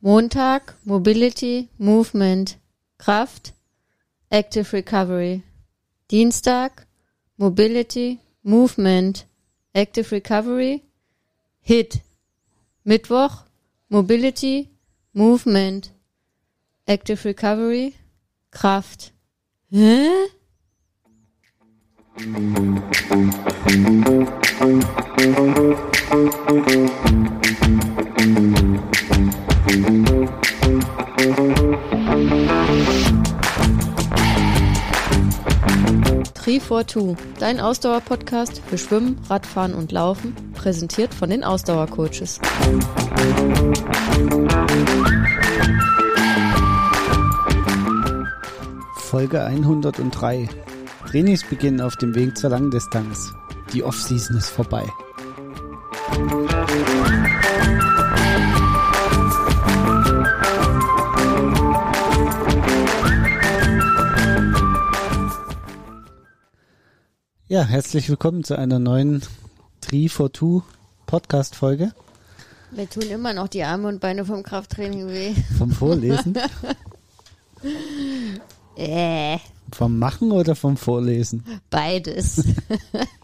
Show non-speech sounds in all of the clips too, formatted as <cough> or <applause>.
Montag Mobility, Movement, Kraft, Active Recovery. Dienstag Mobility, Movement, Active Recovery, Hit. Mittwoch Mobility, Movement, Active Recovery, Kraft. Hä? Musik Tree42, dein Ausdauer-Podcast für Schwimmen, Radfahren und Laufen, präsentiert von den Ausdauercoaches. Folge 103. Trainingsbeginn auf dem Weg zur Langdistanz. Die Offseason ist vorbei. Musik Ja, herzlich willkommen zu einer neuen Tri for Two Podcast Folge Mir tun immer noch die Arme und Beine vom Krafttraining weh. vom Vorlesen. <laughs> Äh, vom Machen oder vom Vorlesen? beides.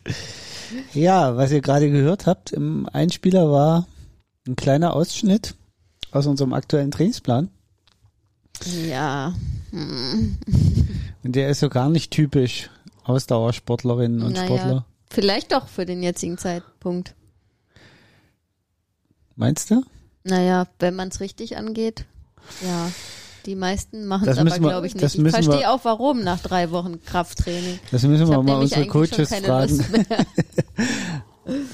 <laughs> Ja, was ihr gerade gehört habt im Einspieler war ein kleiner Ausschnitt aus unserem aktuellen Trainingsplan. ja. Hm. Und der ist so gar nicht typisch Ausdauersportlerinnen und Naja. Sportler. Vielleicht doch für den jetzigen Zeitpunkt. Meinst du? Naja, wenn man es richtig angeht, ja. Die meisten machen es aber, glaube ich, nicht. Ich verstehe auch, warum nach drei Wochen Krafttraining. Das müssen Ich wir mal unsere Coaches fragen. <laughs>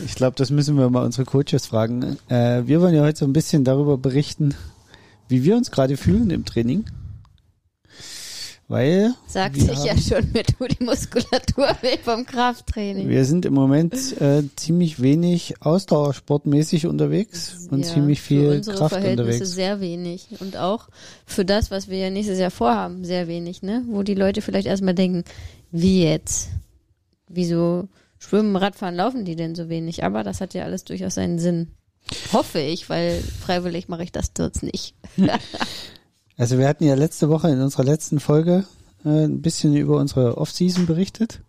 Ich glaube, das müssen wir mal unsere Coaches fragen. Äh, wir wollen ja heute so ein bisschen darüber berichten, wie wir uns gerade fühlen im Training. Weil Sagt sich ja haben, schon, mir tut die Muskulatur <laughs> weh vom Krafttraining. wir sind im Moment äh, ziemlich wenig ausdauersportmäßig unterwegs und Ja, ziemlich für viel unsere Kraft Verhältnisse unterwegs. sehr wenig. Und auch für das, was wir ja nächstes Jahr vorhaben, sehr wenig, ne? Wo die Leute vielleicht erstmal denken, wie jetzt? Wieso schwimmen, Radfahren, laufen die denn so wenig? Aber das hat ja alles durchaus seinen Sinn. Hoffe ich, weil freiwillig mache ich das dort nicht. <laughs> <laughs> Also wir hatten ja letzte Woche in unserer letzten Folge äh, ein bisschen über unsere Off-Season berichtet.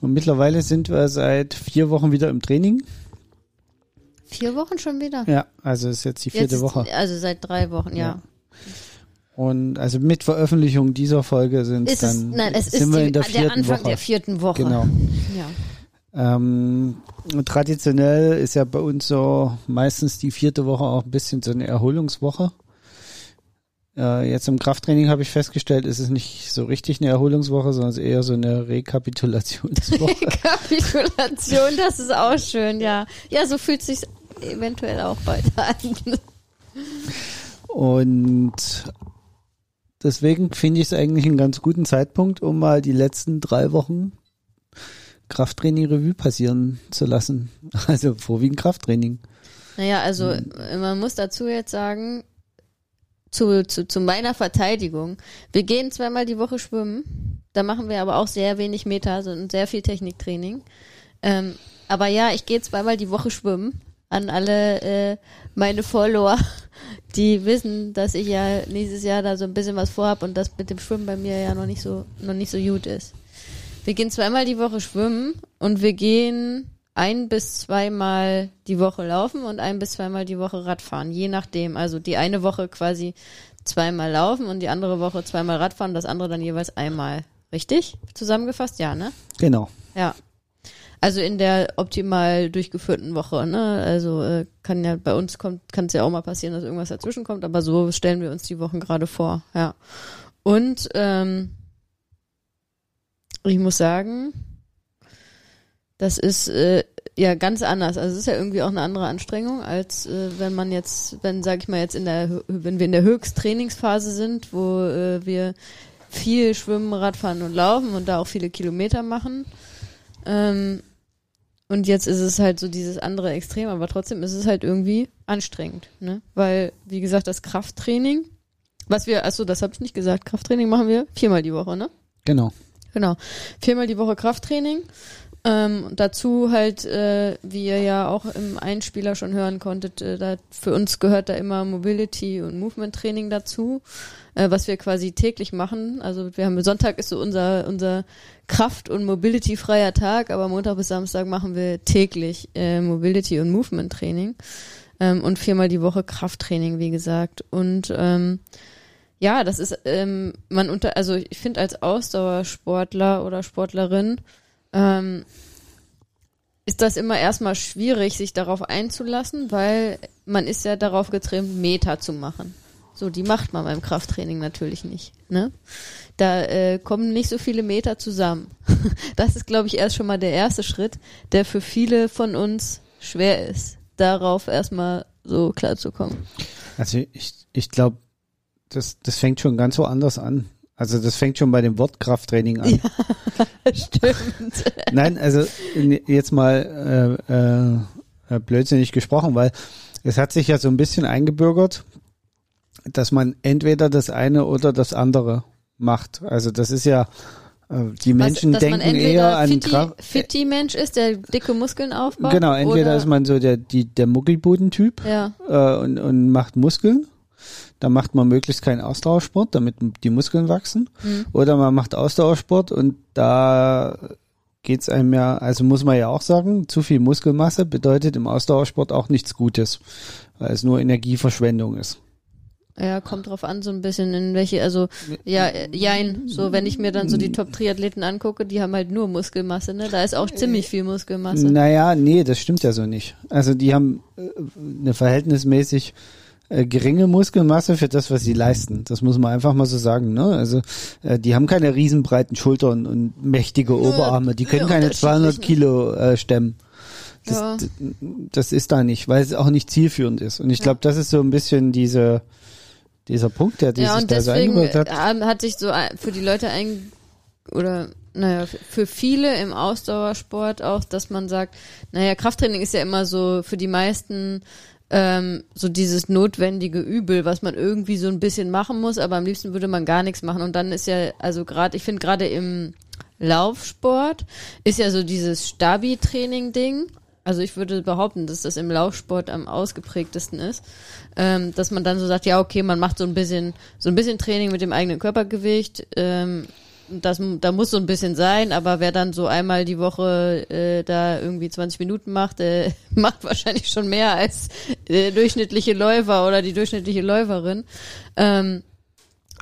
Und mittlerweile sind wir seit vier Wochen wieder im Training. Vier Wochen schon wieder? Ja, also ist jetzt die vierte Jetzt, Woche. Also seit drei Wochen, ja. Ja. Und also mit Veröffentlichung dieser Folge sind es, dann nein, es sind ist wir die, in der der vierten Anfang Woche. der vierten Woche. Genau. Ja. Ähm, traditionell ist ja bei uns so meistens die vierte Woche auch ein bisschen so eine Erholungswoche. Äh, jetzt im Krafttraining habe ich festgestellt, ist es nicht so richtig eine Erholungswoche, sondern es ist eher so eine Rekapitulationswoche. <laughs> Kapitulation, das ist auch schön, ja. Ja, so fühlt sich eventuell auch bald an. Und deswegen finde ich es eigentlich einen ganz guten Zeitpunkt, um mal die letzten drei Wochen Krafttraining Revue passieren zu lassen. Also vorwiegend Krafttraining. Naja, also Hm. man muss dazu jetzt sagen, zu, zu, zu meiner Verteidigung, wir gehen zweimal die Woche schwimmen, da machen wir aber auch sehr wenig Meter also und sehr viel Techniktraining. Ähm, aber ja, ich gehe zweimal die Woche schwimmen. An alle äh, meine Follower, <laughs> die wissen, dass ich ja nächstes Jahr da so ein bisschen was vorhab und das mit dem Schwimmen bei mir ja noch nicht so noch nicht so gut ist. Wir gehen zweimal die Woche schwimmen und wir gehen ein bis zweimal die Woche laufen und ein bis zweimal die Woche Radfahren, je nachdem. Also die eine Woche quasi zweimal laufen und die andere Woche zweimal Radfahren, das andere dann jeweils einmal. Richtig? Zusammengefasst? Ja, ne? Genau. Ja. Also in der optimal durchgeführten Woche, ne? Also äh, kann ja bei uns kommt, kann es ja auch mal passieren, dass irgendwas dazwischen kommt, aber so stellen wir uns die Wochen gerade vor, ja. Und ähm, ich muss sagen, das ist äh, ja ganz anders. Also es ist ja irgendwie auch eine andere Anstrengung, als äh, wenn man jetzt, wenn, sag ich mal, jetzt in der, wenn wir in der Höchsttrainingsphase sind, wo äh, wir viel schwimmen, Radfahren und laufen und da auch viele Kilometer machen. Ähm, und jetzt ist es halt so dieses andere Extrem, aber trotzdem ist es halt irgendwie anstrengend, ne? Weil, wie gesagt, das Krafttraining, was wir, achso, das habe ich nicht gesagt, Krafttraining machen wir viermal die Woche, ne? Genau. Genau. Viermal die Woche Krafttraining. Ähm, dazu halt, äh, wie ihr ja auch im Einspieler schon hören konntet, äh, da, für uns gehört da immer Mobility und Movement Training dazu, äh, was wir quasi täglich machen. Also wir haben Sonntag ist so unser unser Kraft- und Mobility-freier Tag, aber Montag bis Samstag machen wir täglich äh, Mobility und Movement Training ähm, und viermal die Woche Krafttraining, wie gesagt. Und ähm, ja, das ist ähm, man unter, also ich finde als Ausdauersportler oder Sportlerin ähm, ist das immer erstmal schwierig, sich darauf einzulassen, weil man ist ja darauf getrimmt, Meter zu machen. So, die macht man beim Krafttraining natürlich nicht. Ne? Da äh, kommen nicht so viele Meter zusammen. <laughs> das ist, glaube ich, erst schon mal der erste Schritt, der für viele von uns schwer ist, darauf erstmal so klar zu kommen. Also ich, ich glaube, das, das fängt schon ganz woanders an. Also das fängt schon bei dem Wort Krafttraining an. <laughs> Ja, <laughs> stimmt. <laughs> Nein, also jetzt mal äh, äh, blödsinnig gesprochen, weil es hat sich ja so ein bisschen eingebürgert, dass man entweder das eine oder das andere macht. Also das ist ja äh, die Menschen Was, denken eher an Kraft. Fitti Mensch ist, der dicke Muskeln aufbaut. Genau, entweder ist man so der die der Muckelbudentyp Ja. äh, und, und macht Muskeln. Da macht man möglichst keinen Ausdauersport, damit die Muskeln wachsen. Mhm. Oder man macht Ausdauersport und da geht's einem ja, also muss man ja auch sagen, zu viel Muskelmasse bedeutet im Ausdauersport auch nichts Gutes, weil es nur Energieverschwendung ist. Ja, kommt drauf an, so ein bisschen in welche, also, ja, äh, jein, so, wenn ich mir dann so die Top-Triathleten angucke, die haben halt nur Muskelmasse, ne, da ist auch ziemlich viel Muskelmasse. Naja, nee, das stimmt ja so nicht. Also die haben äh, eine verhältnismäßig äh, geringe Muskelmasse für das, was sie leisten. Das muss man einfach mal so sagen. Ne? Also äh, die haben keine riesenbreiten Schultern und mächtige Oberarme. Die können keine 200 unterschiedlich, Kilo äh, stemmen. Das, Ja. das ist da nicht, weil es auch nicht zielführend ist. Und ich glaube, das ist so ein bisschen diese, dieser Punkt, der Ja, sich da so deswegen eingebaut hat. hat. hat sich so für die Leute ein, oder, naja, für- für viele im Ausdauersport auch, dass man sagt, naja, Krafttraining ist ja immer so für die meisten ähm, so dieses notwendige Übel, was man irgendwie so ein bisschen machen muss, aber am liebsten würde man gar nichts machen. Und dann ist ja, also gerade, ich finde gerade im Laufsport ist ja so dieses Stabi-Training-Ding. Also ich würde behaupten, dass das im Laufsport am ausgeprägtesten ist, ähm, dass man dann so sagt, ja okay, man macht so ein bisschen so ein bisschen Training mit dem eigenen Körpergewicht. Ähm, das da muss so ein bisschen sein, aber wer dann so einmal die Woche äh, da irgendwie 20 Minuten macht, äh, <laughs> macht wahrscheinlich schon mehr als äh, durchschnittliche Läufer oder die durchschnittliche Läuferin. Ähm,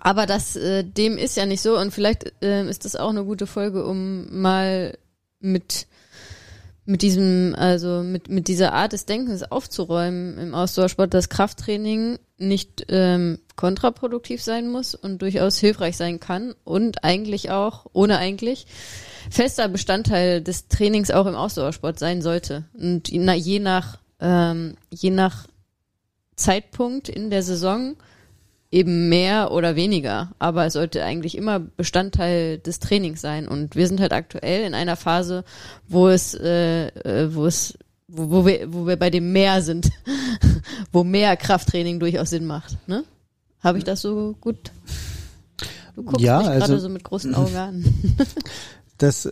aber das äh, dem ist ja nicht so und vielleicht ähm, ist das auch eine gute Folge, um mal mit mit diesem, also mit, mit dieser Art des Denkens aufzuräumen im Ausdauersport, dass Krafttraining nicht ähm, kontraproduktiv sein muss und durchaus hilfreich sein kann und eigentlich auch, ohne eigentlich, fester Bestandteil des Trainings auch im Ausdauersport sein sollte. Und je nach, ähm, je nach Zeitpunkt in der Saison eben mehr oder weniger, aber es sollte eigentlich immer Bestandteil des Trainings sein. Und wir sind halt aktuell in einer Phase, wo es, äh, äh, wo es, wo, wo wir, wo wir bei dem Mehr sind, <laughs> wo mehr Krafttraining durchaus Sinn macht. Ne? Habe ich das so gut? Du guckst Ja, mich gerade also- so mit großen Augen an. <laughs> <laughs> Das,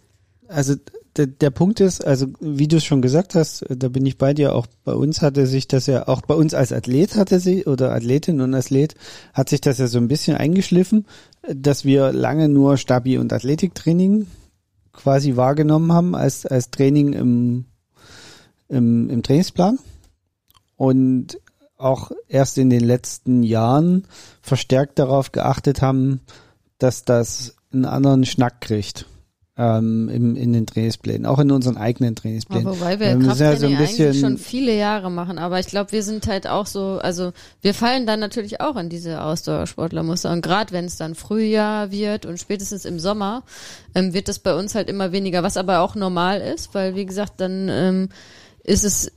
also der, der Punkt ist, also wie du es schon gesagt hast, da bin ich bei dir, auch bei uns hatte sich das ja, auch bei uns als Athlet hatte sie, oder Athletin und Athlet, hat sich das ja so ein bisschen eingeschliffen, dass wir lange nur Stabi- und Athletiktraining quasi wahrgenommen haben als, als Training im, im, im Trainingsplan. Und auch erst in den letzten Jahren verstärkt darauf geachtet haben, dass das einen anderen Schnack kriegt ähm, im, in den Trainingsplänen, auch in unseren eigenen Trainingsplänen. Aber wobei wir Ähm, das ist ja so ein bisschen- eigentlich schon viele Jahre machen, aber ich glaube, wir sind halt auch so, also wir fallen dann natürlich auch in diese Ausdauersportlermuster und gerade wenn es dann Frühjahr wird und spätestens im Sommer ähm, wird das bei uns halt immer weniger, was aber auch normal ist, weil wie gesagt, dann ähm, ist es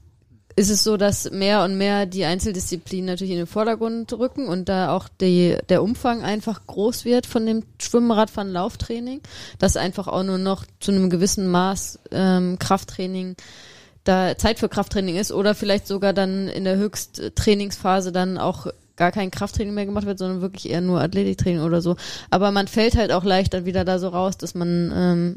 ist es so, dass mehr und mehr die Einzeldisziplinen natürlich in den Vordergrund rücken und da auch die, der Umfang einfach groß wird von dem Schwimmradfahren Lauftraining, dass einfach auch nur noch zu einem gewissen Maß ähm, Krafttraining da Zeit für Krafttraining ist oder vielleicht sogar dann in der Höchsttrainingsphase dann auch gar kein Krafttraining mehr gemacht wird, sondern wirklich eher nur Athletiktraining oder so. Aber man fällt halt auch leicht dann wieder da so raus, dass man ähm,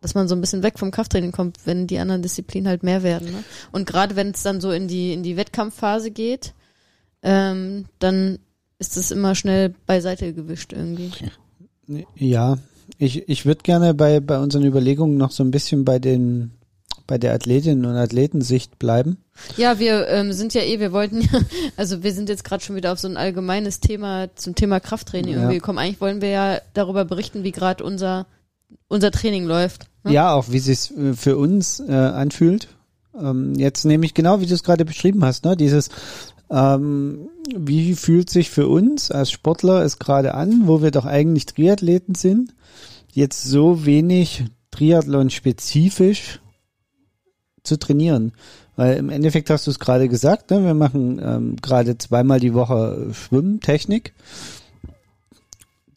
dass man so ein bisschen weg vom Krafttraining kommt, wenn die anderen Disziplinen halt mehr werden. Ne? Und gerade wenn es dann so in die in die Wettkampfphase geht, ähm, dann ist es immer schnell beiseite gewischt irgendwie. Ja, ich, ich würde gerne bei, bei unseren Überlegungen noch so ein bisschen bei den bei der Athletinnen und Athletensicht bleiben. Ja, wir ähm, sind ja eh, wir wollten ja, <laughs> also wir sind jetzt gerade schon wieder auf so ein allgemeines Thema zum Thema Krafttraining Ja. irgendwie gekommen. Eigentlich wollen wir ja darüber berichten, wie gerade unser unser Training läuft. Ne? Ja, auch wie es sich für uns äh, anfühlt. Ähm, jetzt nehme ich genau, wie du es gerade beschrieben hast, ne? Dieses, ähm, wie fühlt sich für uns als Sportler es gerade an, wo wir doch eigentlich Triathleten sind, jetzt so wenig Triathlon-spezifisch zu trainieren. Weil im Endeffekt hast du es gerade gesagt, ne? wir machen ähm, gerade zweimal die Woche Schwimmen, Technik,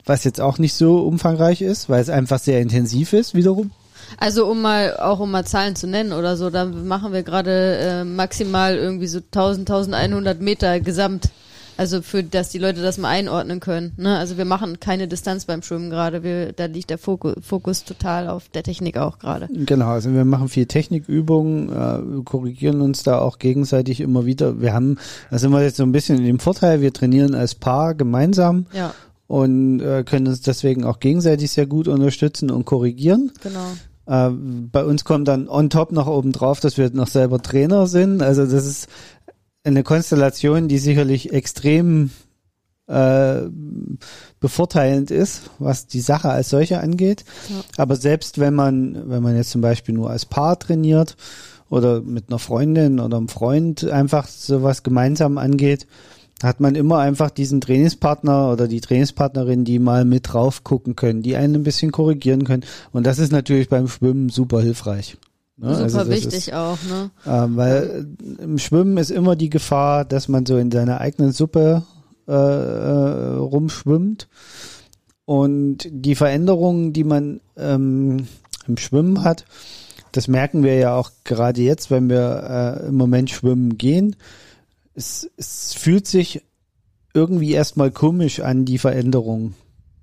was jetzt auch nicht so umfangreich ist, weil es einfach sehr intensiv ist wiederum. Also um mal auch um mal Zahlen zu nennen oder so, da machen wir gerade äh, maximal irgendwie so 1000 1100 Meter gesamt. Also für dass die Leute das mal einordnen können. Ne? Also wir machen keine Distanz beim Schwimmen gerade. Da liegt der Fokus, Fokus total auf der Technik auch gerade. Genau, also wir machen viel Technikübungen, äh, korrigieren uns da auch gegenseitig immer wieder. Wir haben, da sind wir jetzt so ein bisschen in dem Vorteil, wir trainieren als Paar gemeinsam Ja, und äh, können uns deswegen auch gegenseitig sehr gut unterstützen und korrigieren. genau. Äh, bei uns kommt dann on top noch oben drauf, dass wir noch selber Trainer sind. Also das ist eine Konstellation, die sicherlich extrem äh, bevorteilend ist, was die Sache als solche angeht. Ja. Aber selbst wenn man, wenn man jetzt zum Beispiel nur als Paar trainiert oder mit einer Freundin oder einem Freund einfach sowas gemeinsam angeht, hat man immer einfach diesen Trainingspartner oder die Trainingspartnerin, die mal mit drauf gucken können, die einen ein bisschen korrigieren können. Und das ist natürlich beim Schwimmen super hilfreich. Ne? Super Also wichtig Ist, auch, ne? ähm, weil im Schwimmen ist immer die Gefahr, dass man so in seiner eigenen Suppe äh, äh, rumschwimmt. Und die Veränderungen, die man ähm, im Schwimmen hat, das merken wir ja auch gerade jetzt, wenn wir äh, im Moment schwimmen gehen. Es, es fühlt sich irgendwie erstmal komisch an, die Veränderung,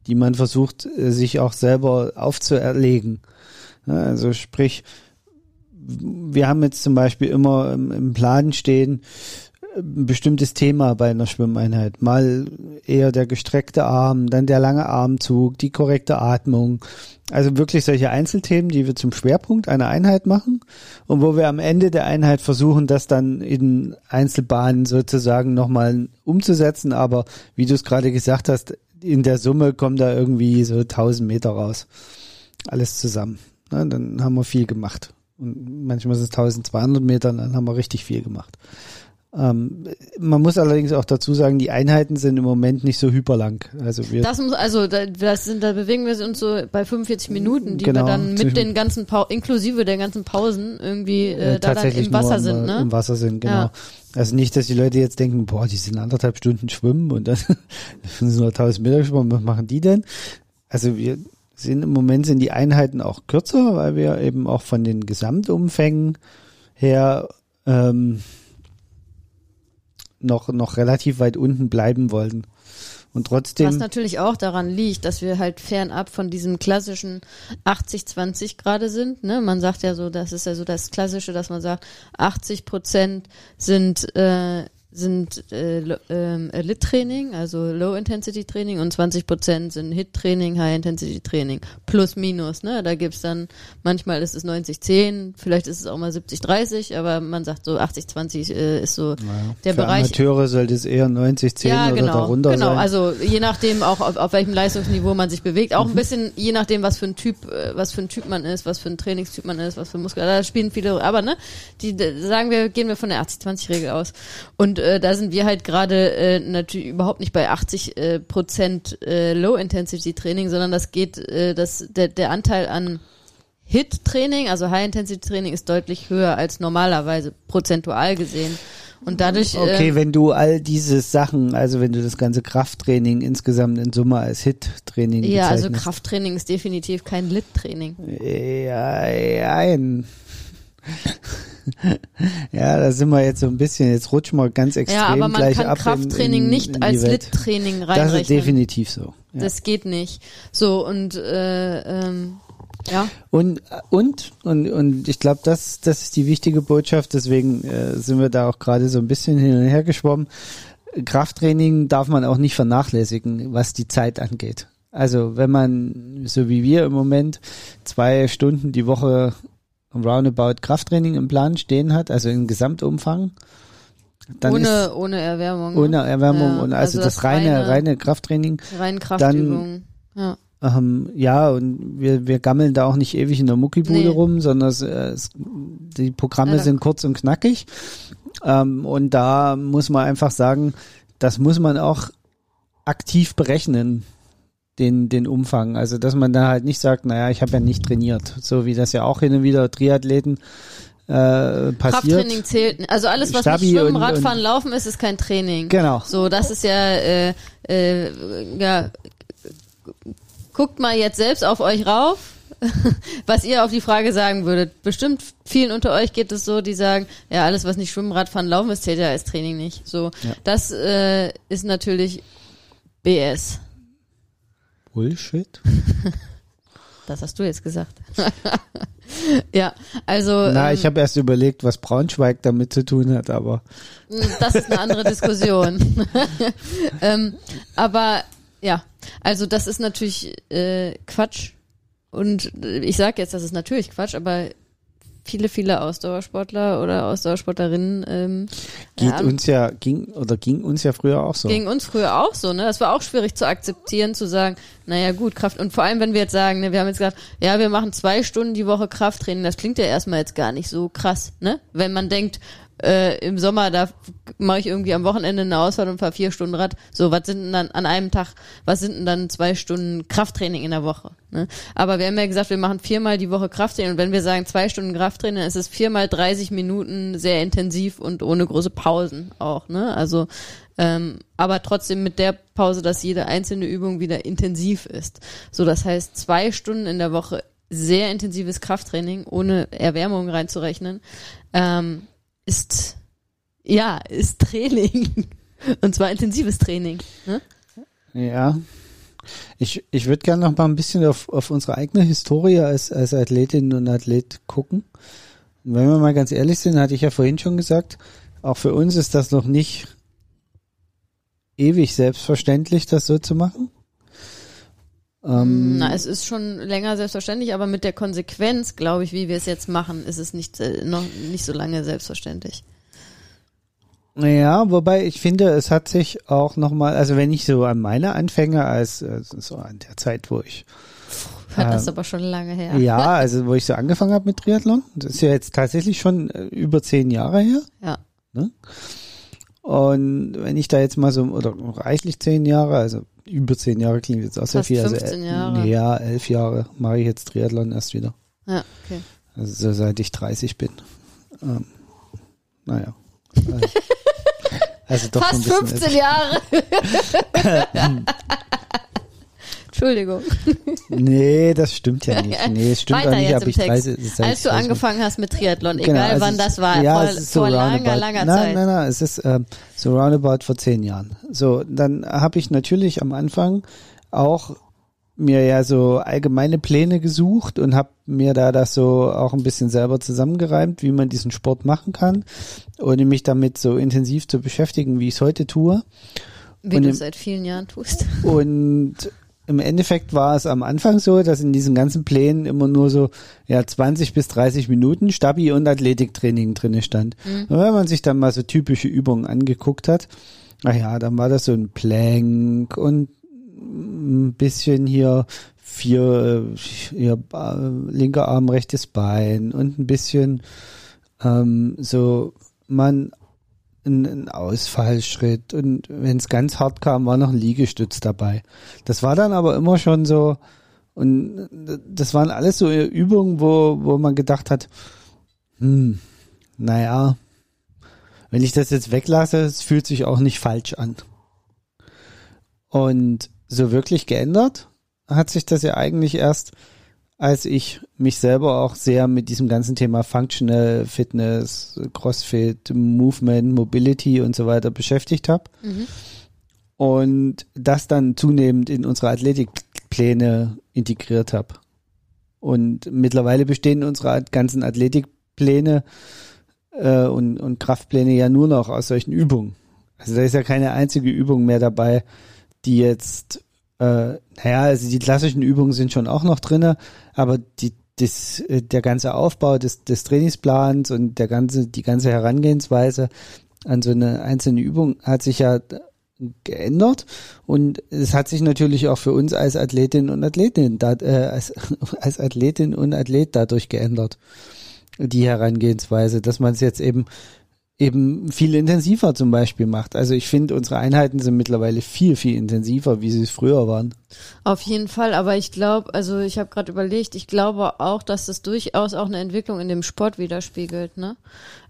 die man versucht, äh, sich auch selber aufzuerlegen. Also sprich, wir haben jetzt zum Beispiel immer im, im Plan stehen, ein bestimmtes Thema bei einer Schwimmeinheit. Mal eher der gestreckte Arm, dann der lange Armzug, die korrekte Atmung. Also wirklich solche Einzelthemen, die wir zum Schwerpunkt einer Einheit machen und wo wir am Ende der Einheit versuchen, das dann in Einzelbahnen sozusagen nochmal umzusetzen. Aber wie du es gerade gesagt hast, in der Summe kommen da irgendwie so 1000 Meter raus. Alles zusammen. Na, dann haben wir viel gemacht. Und manchmal sind es 1200 Meter, dann haben wir richtig viel gemacht. Ähm, man muss allerdings auch dazu sagen, die Einheiten sind im Moment nicht so hyperlang. Also wir Das muss, also da, das sind, da bewegen wir uns so bei 45 Minuten, die Genau, wir dann mit den ganzen Pau inklusive der ganzen Pausen irgendwie äh, da dann tatsächlich im Wasser im, sind, ne? Im Wasser sind, genau. Ja. Also nicht, dass die Leute jetzt denken, boah, die sind anderthalb Stunden schwimmen und dann <laughs> sind sie nur 1000 Meter geschwommen, was machen die denn? Also wir sind im Moment sind die Einheiten auch kürzer, weil wir eben auch von den Gesamtumfängen her ähm, noch, noch relativ weit unten bleiben wollten. Und Was trotzdem, natürlich auch daran liegt, dass wir halt fernab von diesem klassischen 80-20 gerade sind. Ne? Man sagt ja so, das ist ja so das Klassische, dass man sagt, 80 Prozent sind äh, sind äh, ähm, Elite-Training, also Low-Intensity-Training und 20 Prozent sind Hit-Training, High-Intensity-Training. Plus, minus, ne? Da gibt's dann, manchmal ist es 90-10, vielleicht ist es auch mal 70-30, aber man sagt so 80-20 äh, ist so naja, der für Bereich, Amateure sollte es eher 90, 10 ja, oder genau, darunter genau. sein. Also je nachdem auch auf, auf welchem Leistungsniveau man sich bewegt, Mhm. auch ein bisschen je nachdem, was für ein Typ, äh, was für ein Typ man ist, was für ein Trainingstyp man ist, was für Muskel. Da spielen viele, aber ne, die sagen wir, gehen wir von der 80-20-Regel aus. Und äh, da sind wir halt gerade äh, natürlich überhaupt nicht bei 80 äh, Prozent äh, Low-Intensity-Training, sondern das geht, äh, das der, der Anteil an Hit-Training, also High-Intensity-Training, ist deutlich höher als normalerweise prozentual gesehen. Und dadurch Okay, äh, wenn du all diese Sachen, also wenn du das ganze Krafttraining insgesamt in Summe als Hit-Training Ja, also. Krafttraining ist definitiv kein Lit-Training. Ja, ein. <laughs> ja, da sind wir jetzt so ein bisschen, jetzt rutschen wir ganz extrem Ja, aber man gleich kann ab Krafttraining in, in, nicht als Welt. Lit-Training Das ist reinrechnen. definitiv so. Ja. Das geht nicht. So, und äh, ähm, Ja. Und, und, und, und ich glaube, das, das ist die wichtige Botschaft, deswegen äh, sind wir da auch gerade so ein bisschen hin und her geschwommen. Krafttraining darf man auch nicht vernachlässigen, was die Zeit angeht. Also wenn man, so wie wir im Moment, zwei Stunden die Woche roundabout Krafttraining im Plan stehen hat, also im Gesamtumfang, dann ohne, ist ohne Erwärmung. ohne Erwärmung Ja, und also, also das, das reine, reine- reine Krafttraining. rein Kraftübungen. Ja. Ähm, ja, und wir, wir gammeln da auch nicht ewig in der Muckibude Nee. rum, sondern es, äh, es, die Programme Ja, sind kurz und knackig. Ähm, und da muss man einfach sagen, das muss man auch aktiv berechnen, den, den Umfang. Also, dass man da halt nicht sagt, naja, ich habe ja nicht trainiert. So wie das ja auch hin und wieder Triathleten äh, passiert. Krafttraining zählt. Also alles, was Stabi nicht Schwimmen, und- Radfahren, und- Laufen ist, ist kein Training. Genau. So, das ist ja, äh, äh, ja, guckt mal jetzt selbst auf euch rauf, <laughs> was ihr auf die Frage sagen würdet. Bestimmt vielen unter euch geht es so, die sagen, ja, alles, was nicht Schwimmen, Radfahren, Laufen ist, zählt ja als Training nicht. So, Ja. das äh, ist natürlich BS. Bullshit. <laughs> Das hast du jetzt gesagt. <laughs> ja, also Na, ähm, ich habe erst überlegt, was Braunschweig damit zu tun hat, aber <laughs> Das ist eine andere Diskussion. ähm, aber ja, also das ist natürlich äh, Quatsch. Und ich sage jetzt, das ist natürlich Quatsch, aber viele, viele Ausdauersportler oder Ausdauersportlerinnen ähm, geht ja, uns ja, ging oder ging uns ja früher auch so. Ging uns früher auch so, ne? Das war auch schwierig zu akzeptieren, zu sagen, naja gut, Kraft. Und vor allem, wenn wir jetzt sagen, ne, wir haben jetzt gesagt, ja, wir machen zwei Stunden die Woche Krafttraining, das klingt ja erstmal jetzt gar nicht so krass, ne? Wenn man denkt, äh, im Sommer, da mache ich irgendwie am Wochenende eine Ausfahrt und fahre vier Stunden Rad. So, was sind denn dann an einem Tag, was sind denn dann zwei Stunden Krafttraining in der Woche? Ne? Aber wir haben ja gesagt, wir machen viermal die Woche Krafttraining und wenn wir sagen zwei Stunden Krafttraining, dann ist es viermal 30 Minuten sehr intensiv und ohne große Pausen auch, ne? Also ähm, aber trotzdem mit der Pause, dass jede einzelne Übung wieder intensiv ist. So, das heißt zwei Stunden in der Woche sehr intensives Krafttraining, ohne Erwärmung reinzurechnen, ähm, ist ja ist Training <laughs> und zwar intensives Training. Ne? Ja. Ich, ich würde gerne noch mal ein bisschen auf, auf unsere eigene Historie als, als Athletin und Athlet gucken. Und wenn wir mal ganz ehrlich sind, hatte ich ja vorhin schon gesagt, auch für uns ist das noch nicht ewig selbstverständlich, das so zu machen. Ähm, Na, es ist schon länger selbstverständlich, aber mit der Konsequenz, glaube ich, wie wir es jetzt machen, ist es nicht äh, noch nicht so lange selbstverständlich. Ja, wobei ich finde, es hat sich auch nochmal, also wenn ich so an meine Anfänge als, äh, so an der Zeit, wo ich Das ist Ähm, aber schon lange her. Ja, also wo ich so angefangen habe mit Triathlon. Das ist ja jetzt tatsächlich schon äh, über zehn Jahre her. Ja. Und wenn ich da jetzt mal so, oder reichlich zehn Jahre, also über zehn Jahre klingt jetzt auch sehr viel. 15 also, äh, Jahre. Ja, elf Jahre mache ich jetzt Triathlon erst wieder. Ja, okay. Also so seit ich 30 bin. Ähm, naja. Also, doch Fast so ein bisschen. 15 Jahre. <laughs> Entschuldigung. Nee, das stimmt ja <laughs> nicht. Nee, es stimmt Weiter auch nicht, jetzt im Text. 30, seit Als du 30 angefangen hast mit Triathlon, Genau, egal also wann das war, ja, vor, so vor langer, langer nein, Zeit. Nein, nein, es ist ähm, so roundabout vor zehn Jahren. So, dann habe ich natürlich am Anfang auch mir ja so allgemeine Pläne gesucht und habe mir da das so auch ein bisschen selber zusammengereimt, wie man diesen Sport machen kann, ohne mich damit so intensiv zu beschäftigen, wie ich es heute tue. Wie Und du im- seit vielen Jahren tust. Und im Endeffekt war es am Anfang so, dass in diesen ganzen Plänen immer nur so ja 20 bis 30 Minuten Stabi und Athletiktraining drinne stand. Und wenn man sich dann mal so typische Übungen angeguckt hat, ach ja, dann war das so ein Plank und ein bisschen hier vier, äh, hier, äh, linker Arm, rechtes Bein und ein bisschen ähm, so man ein, ein Ausfallschritt und wenn es ganz hart kam, war noch ein Liegestütz dabei. Das war dann aber immer schon so und das waren alles so Übungen, wo, wo man gedacht hat, hm, naja, wenn ich das jetzt weglasse, es fühlt sich auch nicht falsch an. Und so wirklich geändert hat sich das ja eigentlich erst, als ich mich selber auch sehr mit diesem ganzen Thema Functional Fitness, CrossFit, Movement, Mobility und so weiter beschäftigt habe. Mhm. Und das dann zunehmend in unsere Athletikpläne integriert habe. Und mittlerweile bestehen unsere ganzen Athletikpläne äh, und, und Kraftpläne ja nur noch aus solchen Übungen. Also da ist ja keine einzige Übung mehr dabei, die jetzt, äh, naja, also die klassischen Übungen sind schon auch noch drinne, aber die, das, äh, der ganze Aufbau des, des Trainingsplans und der ganze, die ganze Herangehensweise an so eine einzelne Übung hat sich ja geändert und es hat sich natürlich auch für uns als Athletin und Athletin da, äh, als, <laughs> als Athletin und Athlet dadurch geändert die Herangehensweise, dass man es jetzt eben eben viel intensiver zum Beispiel macht. Also ich finde, unsere Einheiten sind mittlerweile viel, viel intensiver, wie sie es früher waren. Auf jeden Fall, aber ich glaube, also ich habe gerade überlegt, ich glaube auch, dass das durchaus auch eine Entwicklung in dem Sport widerspiegelt. Ne?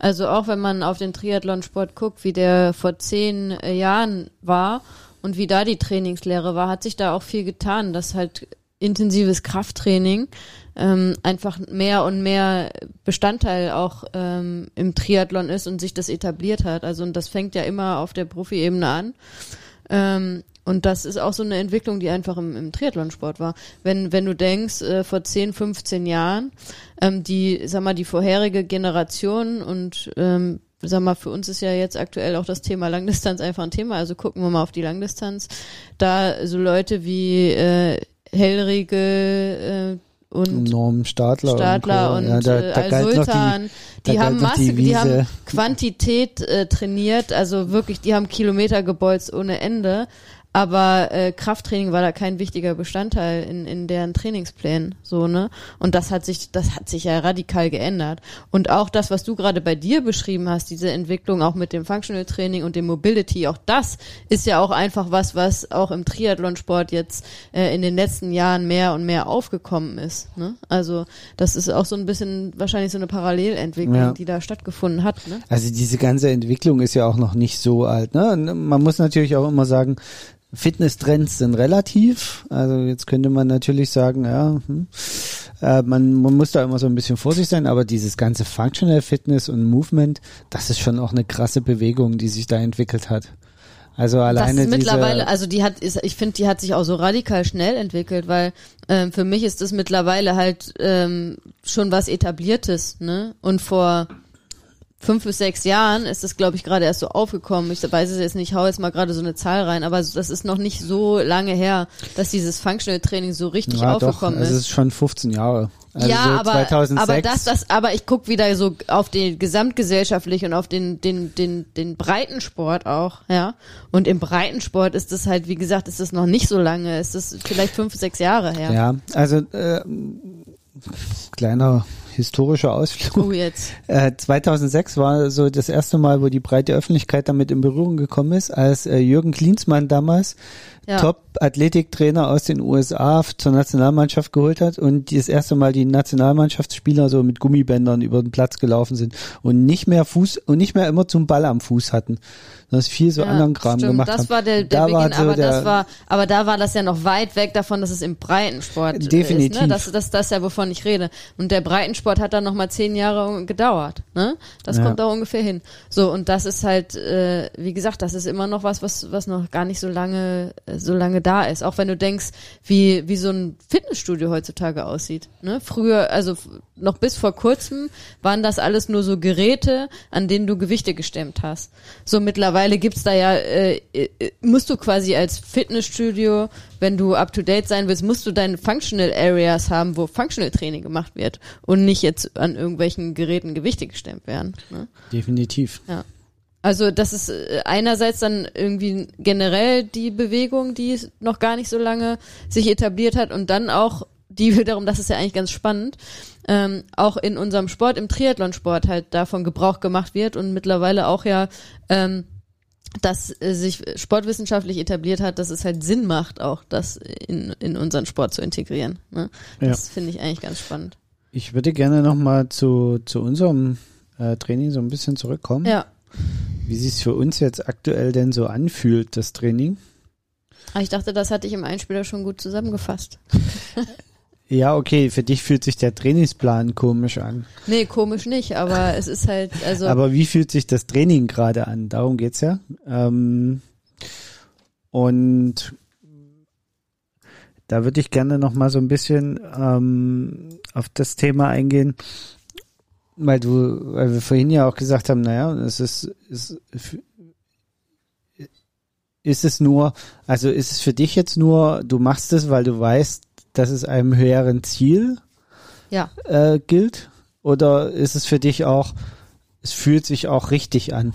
Also auch wenn man auf den Triathlon-Sport guckt, wie der vor zehn äh, Jahren war und wie da die Trainingslehre war, hat sich da auch viel getan, dass halt intensives Krafttraining ähm, einfach mehr und mehr Bestandteil auch ähm, im Triathlon ist und sich das etabliert hat. Also und das fängt ja immer auf der Profi-Ebene an. Ähm, und das ist auch so eine Entwicklung, die einfach im, im Triathlonsport war. Wenn, wenn du denkst, äh, vor 10, 15 Jahren, ähm, die, sag mal, die vorherige Generation und ähm, sag mal, für uns ist ja jetzt aktuell auch das Thema Langdistanz einfach ein Thema. Also gucken wir mal auf die Langdistanz. Da so Leute wie äh, Hellriegel, äh, und Norm Stadler, Stadler und, und ja, da, da äh, Sultan, die, die haben Masse, die, die, haben Quantität äh, trainiert, also wirklich, die haben Kilometer gebolzt ohne Ende, aber äh, Krafttraining war da kein wichtiger Bestandteil in, in deren Trainingsplänen, so ne? Und das hat sich, das hat sich ja radikal geändert. Und auch das, was du gerade bei dir beschrieben hast, diese Entwicklung auch mit dem Functional Training und dem Mobility, auch das ist ja auch einfach was, was auch im Triathlonsport jetzt äh, in den letzten Jahren mehr und mehr aufgekommen ist. Ne? Also das ist auch so ein bisschen wahrscheinlich so eine Parallelentwicklung, ja. die da stattgefunden hat. Ne? Also diese ganze Entwicklung ist ja auch noch nicht so alt. Ne? Man muss natürlich auch immer sagen, Fitnesstrends sind relativ. Also jetzt könnte man natürlich sagen, ja, hm, äh, man, man muss da immer so ein bisschen vorsichtig sein, aber dieses ganze Functional Fitness und Movement, das ist schon auch eine krasse Bewegung, die sich da entwickelt hat. Also alleine das ist mittlerweile, also die hat, ist, ich finde, die hat sich auch so radikal schnell entwickelt, weil ähm, für mich ist das mittlerweile halt ähm, schon was etabliertes, ne? Und vor fünf bis sechs Jahren ist das, glaube ich, gerade erst so aufgekommen. Ich weiß es jetzt nicht, hau jetzt mal gerade so eine Zahl rein, aber das ist noch nicht so lange her, dass dieses Functional Training so richtig ja, aufgekommen doch, ist. Es ist schon 15 Jahre. Also ja, so aber, 2006. aber das, das, aber ich guck wieder so auf den gesamtgesellschaftlich und auf den, den, den, den Breitensport auch, ja. Und im Breitensport ist das halt, wie gesagt, ist das noch nicht so lange, ist das vielleicht fünf, sechs Jahre her. Ja, also äh, kleiner historischer Ausflug. Oh, jetzt. <laughs> Äh, 2006 war so das erste Mal, wo die breite Öffentlichkeit damit in Berührung gekommen ist, als äh, Jürgen Klinsmann damals ja. Top-Athletiktrainer aus den USA zur Nationalmannschaft geholt hat und das erste Mal die Nationalmannschaftsspieler so mit Gummibändern über den Platz gelaufen sind und nicht mehr Fuß und nicht mehr immer zum Ball am Fuß hatten. Das viel so ja, anderen Kram stimmt, gemacht das haben. war der, der da Beginn, war so aber der, das war, aber da war das ja noch weit weg davon, dass es im Breitensport definitiv. ist. Ne? Das, das, das ist ja, wovon ich rede. Und der Breitensport hat dann noch mal zehn Jahre gedauert. Ne? Das ja. kommt da ungefähr hin. So und das ist halt, äh, wie gesagt, das ist immer noch was, was, was noch gar nicht so lange, so lange da ist. Auch wenn du denkst, wie wie so ein Fitnessstudio heutzutage aussieht. Ne? Früher, also noch bis vor kurzem waren das alles nur so Geräte, an denen du Gewichte gestemmt hast. So mittlerweile gibt's da ja, äh, äh, musst du quasi als Fitnessstudio, wenn du up to date sein willst, musst du deine Functional Areas haben, wo Functional Training gemacht wird und nicht jetzt an irgendwelchen Geräten Gewichte gestemmt werden. Ne? Definitiv. Ja. Also das ist äh, einerseits dann irgendwie generell die Bewegung, die noch gar nicht so lange sich etabliert hat und dann auch die <laughs> wiederum, das ist ja eigentlich ganz spannend, ähm, auch in unserem Sport, im Triathlonsport halt davon Gebrauch gemacht wird und mittlerweile auch ja, ähm, dass äh, sich sportwissenschaftlich etabliert hat, dass es halt Sinn macht, auch das in, in unseren Sport zu integrieren. Ne? Das ja. finde ich eigentlich ganz spannend. Ich würde gerne nochmal zu, zu unserem äh, Training so ein bisschen zurückkommen. Ja. Wie sich es für uns jetzt aktuell denn so anfühlt, das Training? Ah, ich dachte, das hatte ich im Einspieler schon gut zusammengefasst. <laughs> Ja, okay, für dich fühlt sich der Trainingsplan komisch an. Nee, komisch nicht, aber es ist halt, also. Aber wie fühlt sich das Training gerade an? Darum geht's ja. Ähm, und da würde ich gerne noch mal so ein bisschen ähm, auf das Thema eingehen, weil du, weil wir vorhin ja auch gesagt haben, naja, es ist, ist, ist es nur, also ist es für dich jetzt nur, du machst es, weil du weißt, dass es einem höheren Ziel Ja. äh, gilt? Oder ist es für dich auch, es fühlt sich auch richtig an?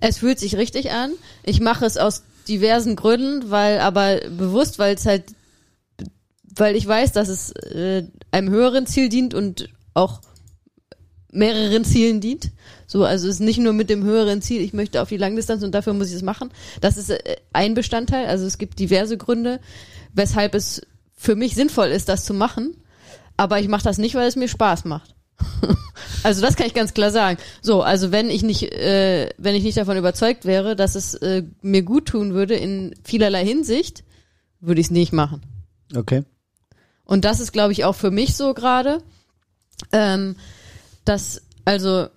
Es fühlt sich richtig an. Ich mache es aus diversen Gründen, weil aber bewusst, weil es halt, weil ich weiß, dass es äh, einem höheren Ziel dient und auch mehreren Zielen dient. So, also es ist nicht nur mit dem höheren Ziel, ich möchte auf die Langdistanz und dafür muss ich es machen. Das ist äh, ein Bestandteil. Also es gibt diverse Gründe, weshalb es für mich sinnvoll ist, das zu machen. Aber ich mache das nicht, weil es mir Spaß macht. <laughs> also das kann ich ganz klar sagen. So, also wenn ich nicht, äh, wenn ich nicht davon überzeugt wäre, dass es äh, mir gut tun würde in vielerlei Hinsicht, würde ich es nicht machen. Okay. Und das ist, glaube ich, auch für mich so gerade, ähm, dass, also,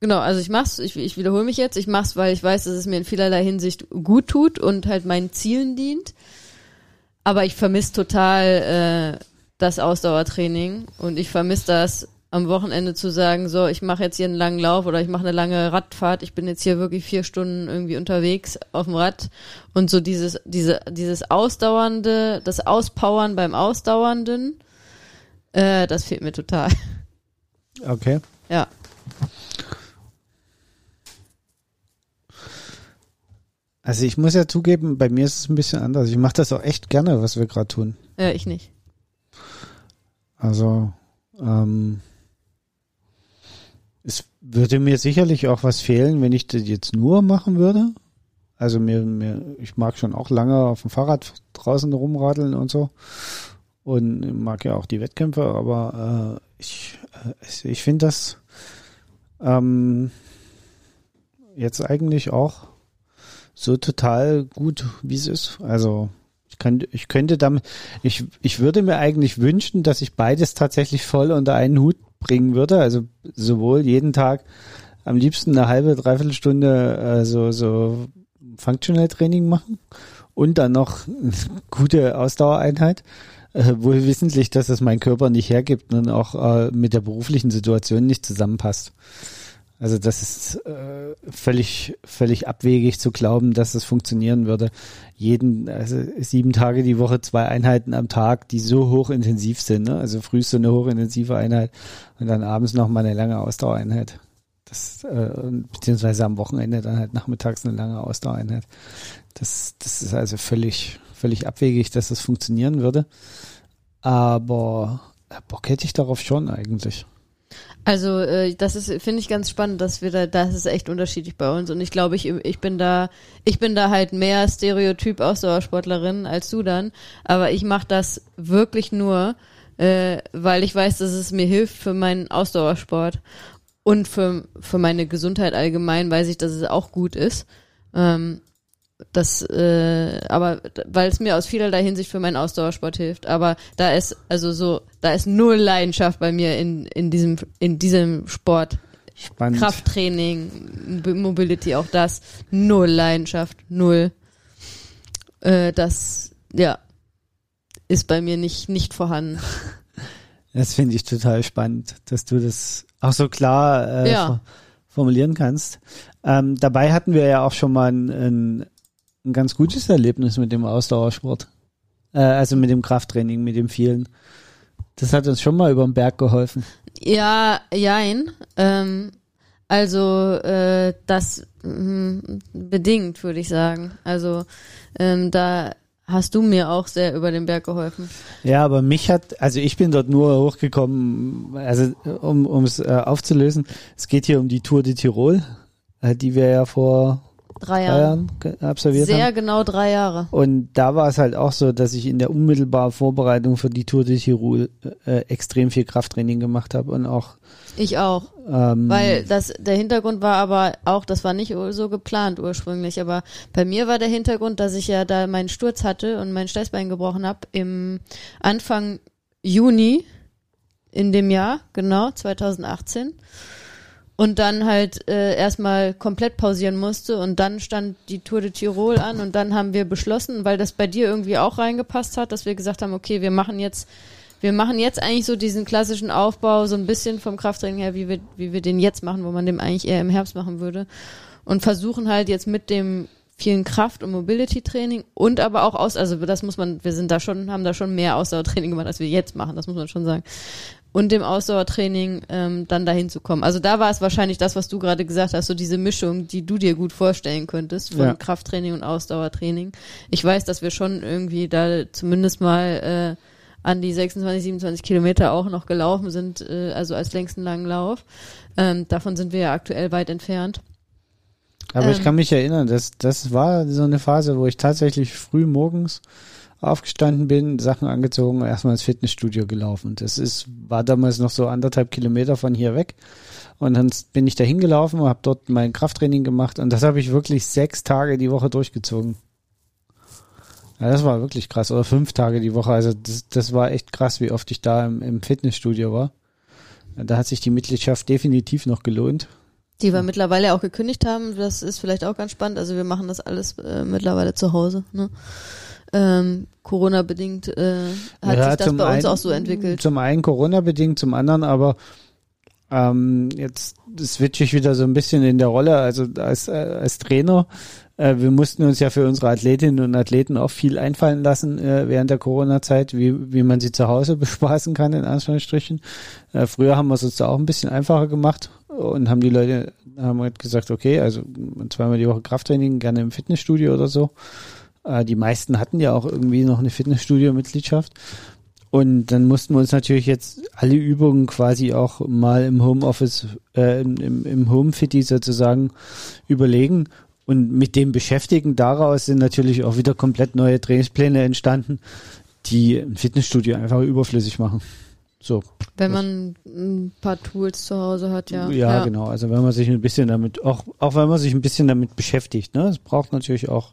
genau, also ich mach's, ich, ich wiederhole mich jetzt, ich mach's, weil ich weiß, dass es mir in vielerlei Hinsicht gut tut und halt meinen Zielen dient. Aber ich vermisse total äh, das Ausdauertraining und ich vermisse das am Wochenende zu sagen, so, ich mache jetzt hier einen langen Lauf oder ich mache eine lange Radfahrt, ich bin jetzt hier wirklich vier Stunden irgendwie unterwegs auf dem Rad und so dieses, diese, dieses Ausdauernde, das Auspowern beim Ausdauernden, äh, das fehlt mir total. Okay. Ja. Also ich muss ja zugeben, bei mir ist es ein bisschen anders. Ich mache das auch echt gerne, was wir gerade tun. Ja, ich nicht. Also ähm, es würde mir sicherlich auch was fehlen, wenn ich das jetzt nur machen würde. Also mir, mir, ich mag schon auch lange auf dem Fahrrad draußen rumradeln und so. Und mag ja auch die Wettkämpfe, aber äh, ich, äh, ich finde das ähm, jetzt eigentlich auch so total gut, wie es ist. Also ich könnte, ich könnte damit, ich, ich würde mir eigentlich wünschen, dass ich beides tatsächlich voll unter einen Hut bringen würde. Also sowohl jeden Tag am liebsten eine halbe, dreiviertel Stunde äh, so, so Functional Training machen und dann noch eine <laughs> gute Ausdauereinheit. Äh, wohl wissentlich, dass es mein Körper nicht hergibt und auch äh, mit der beruflichen Situation nicht zusammenpasst. Also das ist äh, völlig, völlig abwegig zu glauben, dass das funktionieren würde. Jeden, also sieben Tage die Woche, zwei Einheiten am Tag, die so hochintensiv sind. Ne? Also früh so eine hochintensive Einheit und dann abends noch mal eine lange Ausdauereinheit. Das, äh, beziehungsweise am Wochenende dann halt nachmittags eine lange Ausdauereinheit. Das, das ist also völlig, völlig abwegig, dass das funktionieren würde. Aber Bock hätte ich darauf schon eigentlich. Also äh, das ist, finde ich ganz spannend, dass wir da, das ist echt unterschiedlich bei uns und ich glaube, ich, ich bin da, ich bin da halt mehr Stereotyp Ausdauersportlerin als du dann, aber ich mache das wirklich nur, äh, weil ich weiß, dass es mir hilft für meinen Ausdauersport und für, für meine Gesundheit allgemein weiß ich, dass es auch gut ist. Ähm, das, äh, aber weil es mir aus vielerlei Hinsicht für meinen Ausdauersport hilft. Aber da ist also so, da ist null Leidenschaft bei mir in in diesem in diesem Sport. Spannend. Krafttraining, Mobility, auch das null Leidenschaft, null. Äh, das ja ist bei mir nicht nicht vorhanden. <laughs> Das finde ich total spannend, dass du das auch so klar äh, Ja. formulieren kannst. Ähm, dabei hatten wir ja auch schon mal ein, ein, ein ganz gutes Erlebnis mit dem Ausdauersport. Äh, also mit dem Krafttraining, mit dem vielen. Das hat uns schon mal über den Berg geholfen. Ja, jein. Ähm, also äh, das mh, bedingt, würde ich sagen. Also ähm, da hast du mir auch sehr über den Berg geholfen. Ja, aber mich hat, also ich bin dort nur hochgekommen, also um um es äh, aufzulösen, es geht hier um die Tour de Tirol, äh, die wir ja vor Drei drei Jahre. Jahren absolviert haben. Sehr genau drei Jahre. Und da war es halt auch so, dass ich in der unmittelbaren Vorbereitung für die Tour de Tirol äh, extrem viel Krafttraining gemacht habe und auch Ich auch. ähm, Weil das, der Hintergrund war aber auch, das war nicht so geplant ursprünglich, aber bei mir war der Hintergrund, dass ich ja da meinen Sturz hatte und mein Steißbein gebrochen habe im Anfang Juni in dem Jahr, genau, 2018. und dann halt äh, erstmal komplett pausieren musste. Und dann stand die Tour de Tirol an. Und dann haben wir beschlossen, weil das bei dir irgendwie auch reingepasst hat, dass wir gesagt haben, okay, wir machen jetzt wir machen jetzt eigentlich so diesen klassischen Aufbau so ein bisschen vom Krafttraining her, wie wir wie wir den jetzt machen, wo man den eigentlich eher im Herbst machen würde. Und versuchen halt jetzt mit dem vielen Kraft- und Mobility-Training und aber auch aus, also das muss man, wir sind da schon, haben da schon mehr Ausdauertraining gemacht, als wir jetzt machen, das muss man schon sagen und dem Ausdauertraining ähm, dann dahin zu kommen. Also da war es wahrscheinlich das, was du gerade gesagt hast, so diese Mischung, die du dir gut vorstellen könntest von Ja. Krafttraining und Ausdauertraining. Ich weiß, dass wir schon irgendwie da zumindest mal äh, an die 26, 27 Kilometer auch noch gelaufen sind, äh, also als längsten langen Lauf. Ähm, davon sind wir ja aktuell weit entfernt. Aber ich Ähm. kann mich erinnern, das, das war so eine Phase, wo ich tatsächlich früh morgens aufgestanden bin, Sachen angezogen, erstmal ins Fitnessstudio gelaufen. Das ist, war damals noch so anderthalb Kilometer von hier weg. Und dann bin ich da hingelaufen, habe dort mein Krafttraining gemacht und das habe ich wirklich sechs Tage die Woche durchgezogen. Ja, das war wirklich krass. Oder fünf Tage die Woche. Also das, das war echt krass, wie oft ich da im, im Fitnessstudio war. Da hat sich die Mitgliedschaft definitiv noch gelohnt. Die wir mittlerweile auch gekündigt haben, das ist vielleicht auch ganz spannend. Also wir machen das alles äh, mittlerweile zu Hause. Ne? Ähm, Corona-bedingt äh, hat Ja, sich das bei uns einen- auch so entwickelt. Zum einen Corona-bedingt, zum anderen aber ähm, jetzt switche ich wieder so ein bisschen in der Rolle, also als, äh, als Trainer. Äh, wir mussten uns ja für unsere Athletinnen und Athleten auch viel einfallen lassen äh, während der Corona-Zeit, wie, wie man sie zu Hause <laughs> bespaßen kann, in Anführungsstrichen. Äh, früher haben wir es uns da auch ein bisschen einfacher gemacht und haben die Leute haben halt gesagt, okay, also zweimal die Woche Krafttraining, gerne im Fitnessstudio oder so. Äh, die meisten hatten ja auch irgendwie noch eine Fitnessstudio-Mitgliedschaft. Und dann mussten wir uns natürlich jetzt alle Übungen quasi auch mal im Homeoffice, äh, im, im, Home-Fitty sozusagen überlegen und mit dem beschäftigen. Daraus sind natürlich auch wieder komplett neue Trainingspläne entstanden, die ein Fitnessstudio einfach überflüssig machen. So. Wenn man ein paar Tools zu Hause hat, ja. Ja, genau. Also wenn man sich ein bisschen damit, auch, auch wenn man sich ein bisschen damit beschäftigt, ne? Es braucht natürlich auch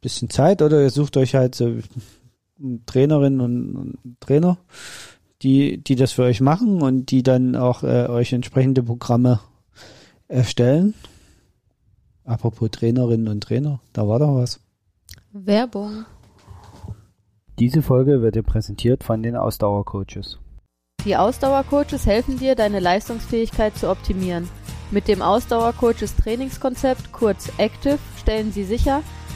bisschen Zeit oder ihr sucht euch halt so Trainerinnen und, und Trainer, die, die das für euch machen und die dann auch äh, euch entsprechende Programme erstellen. Apropos Trainerinnen und Trainer, da war doch was. Werbung. Diese Folge wird dir präsentiert von den Ausdauercoaches. Die Ausdauercoaches helfen dir, deine Leistungsfähigkeit zu optimieren. Mit dem Ausdauercoaches Trainingskonzept, kurz Active, stellen sie sicher,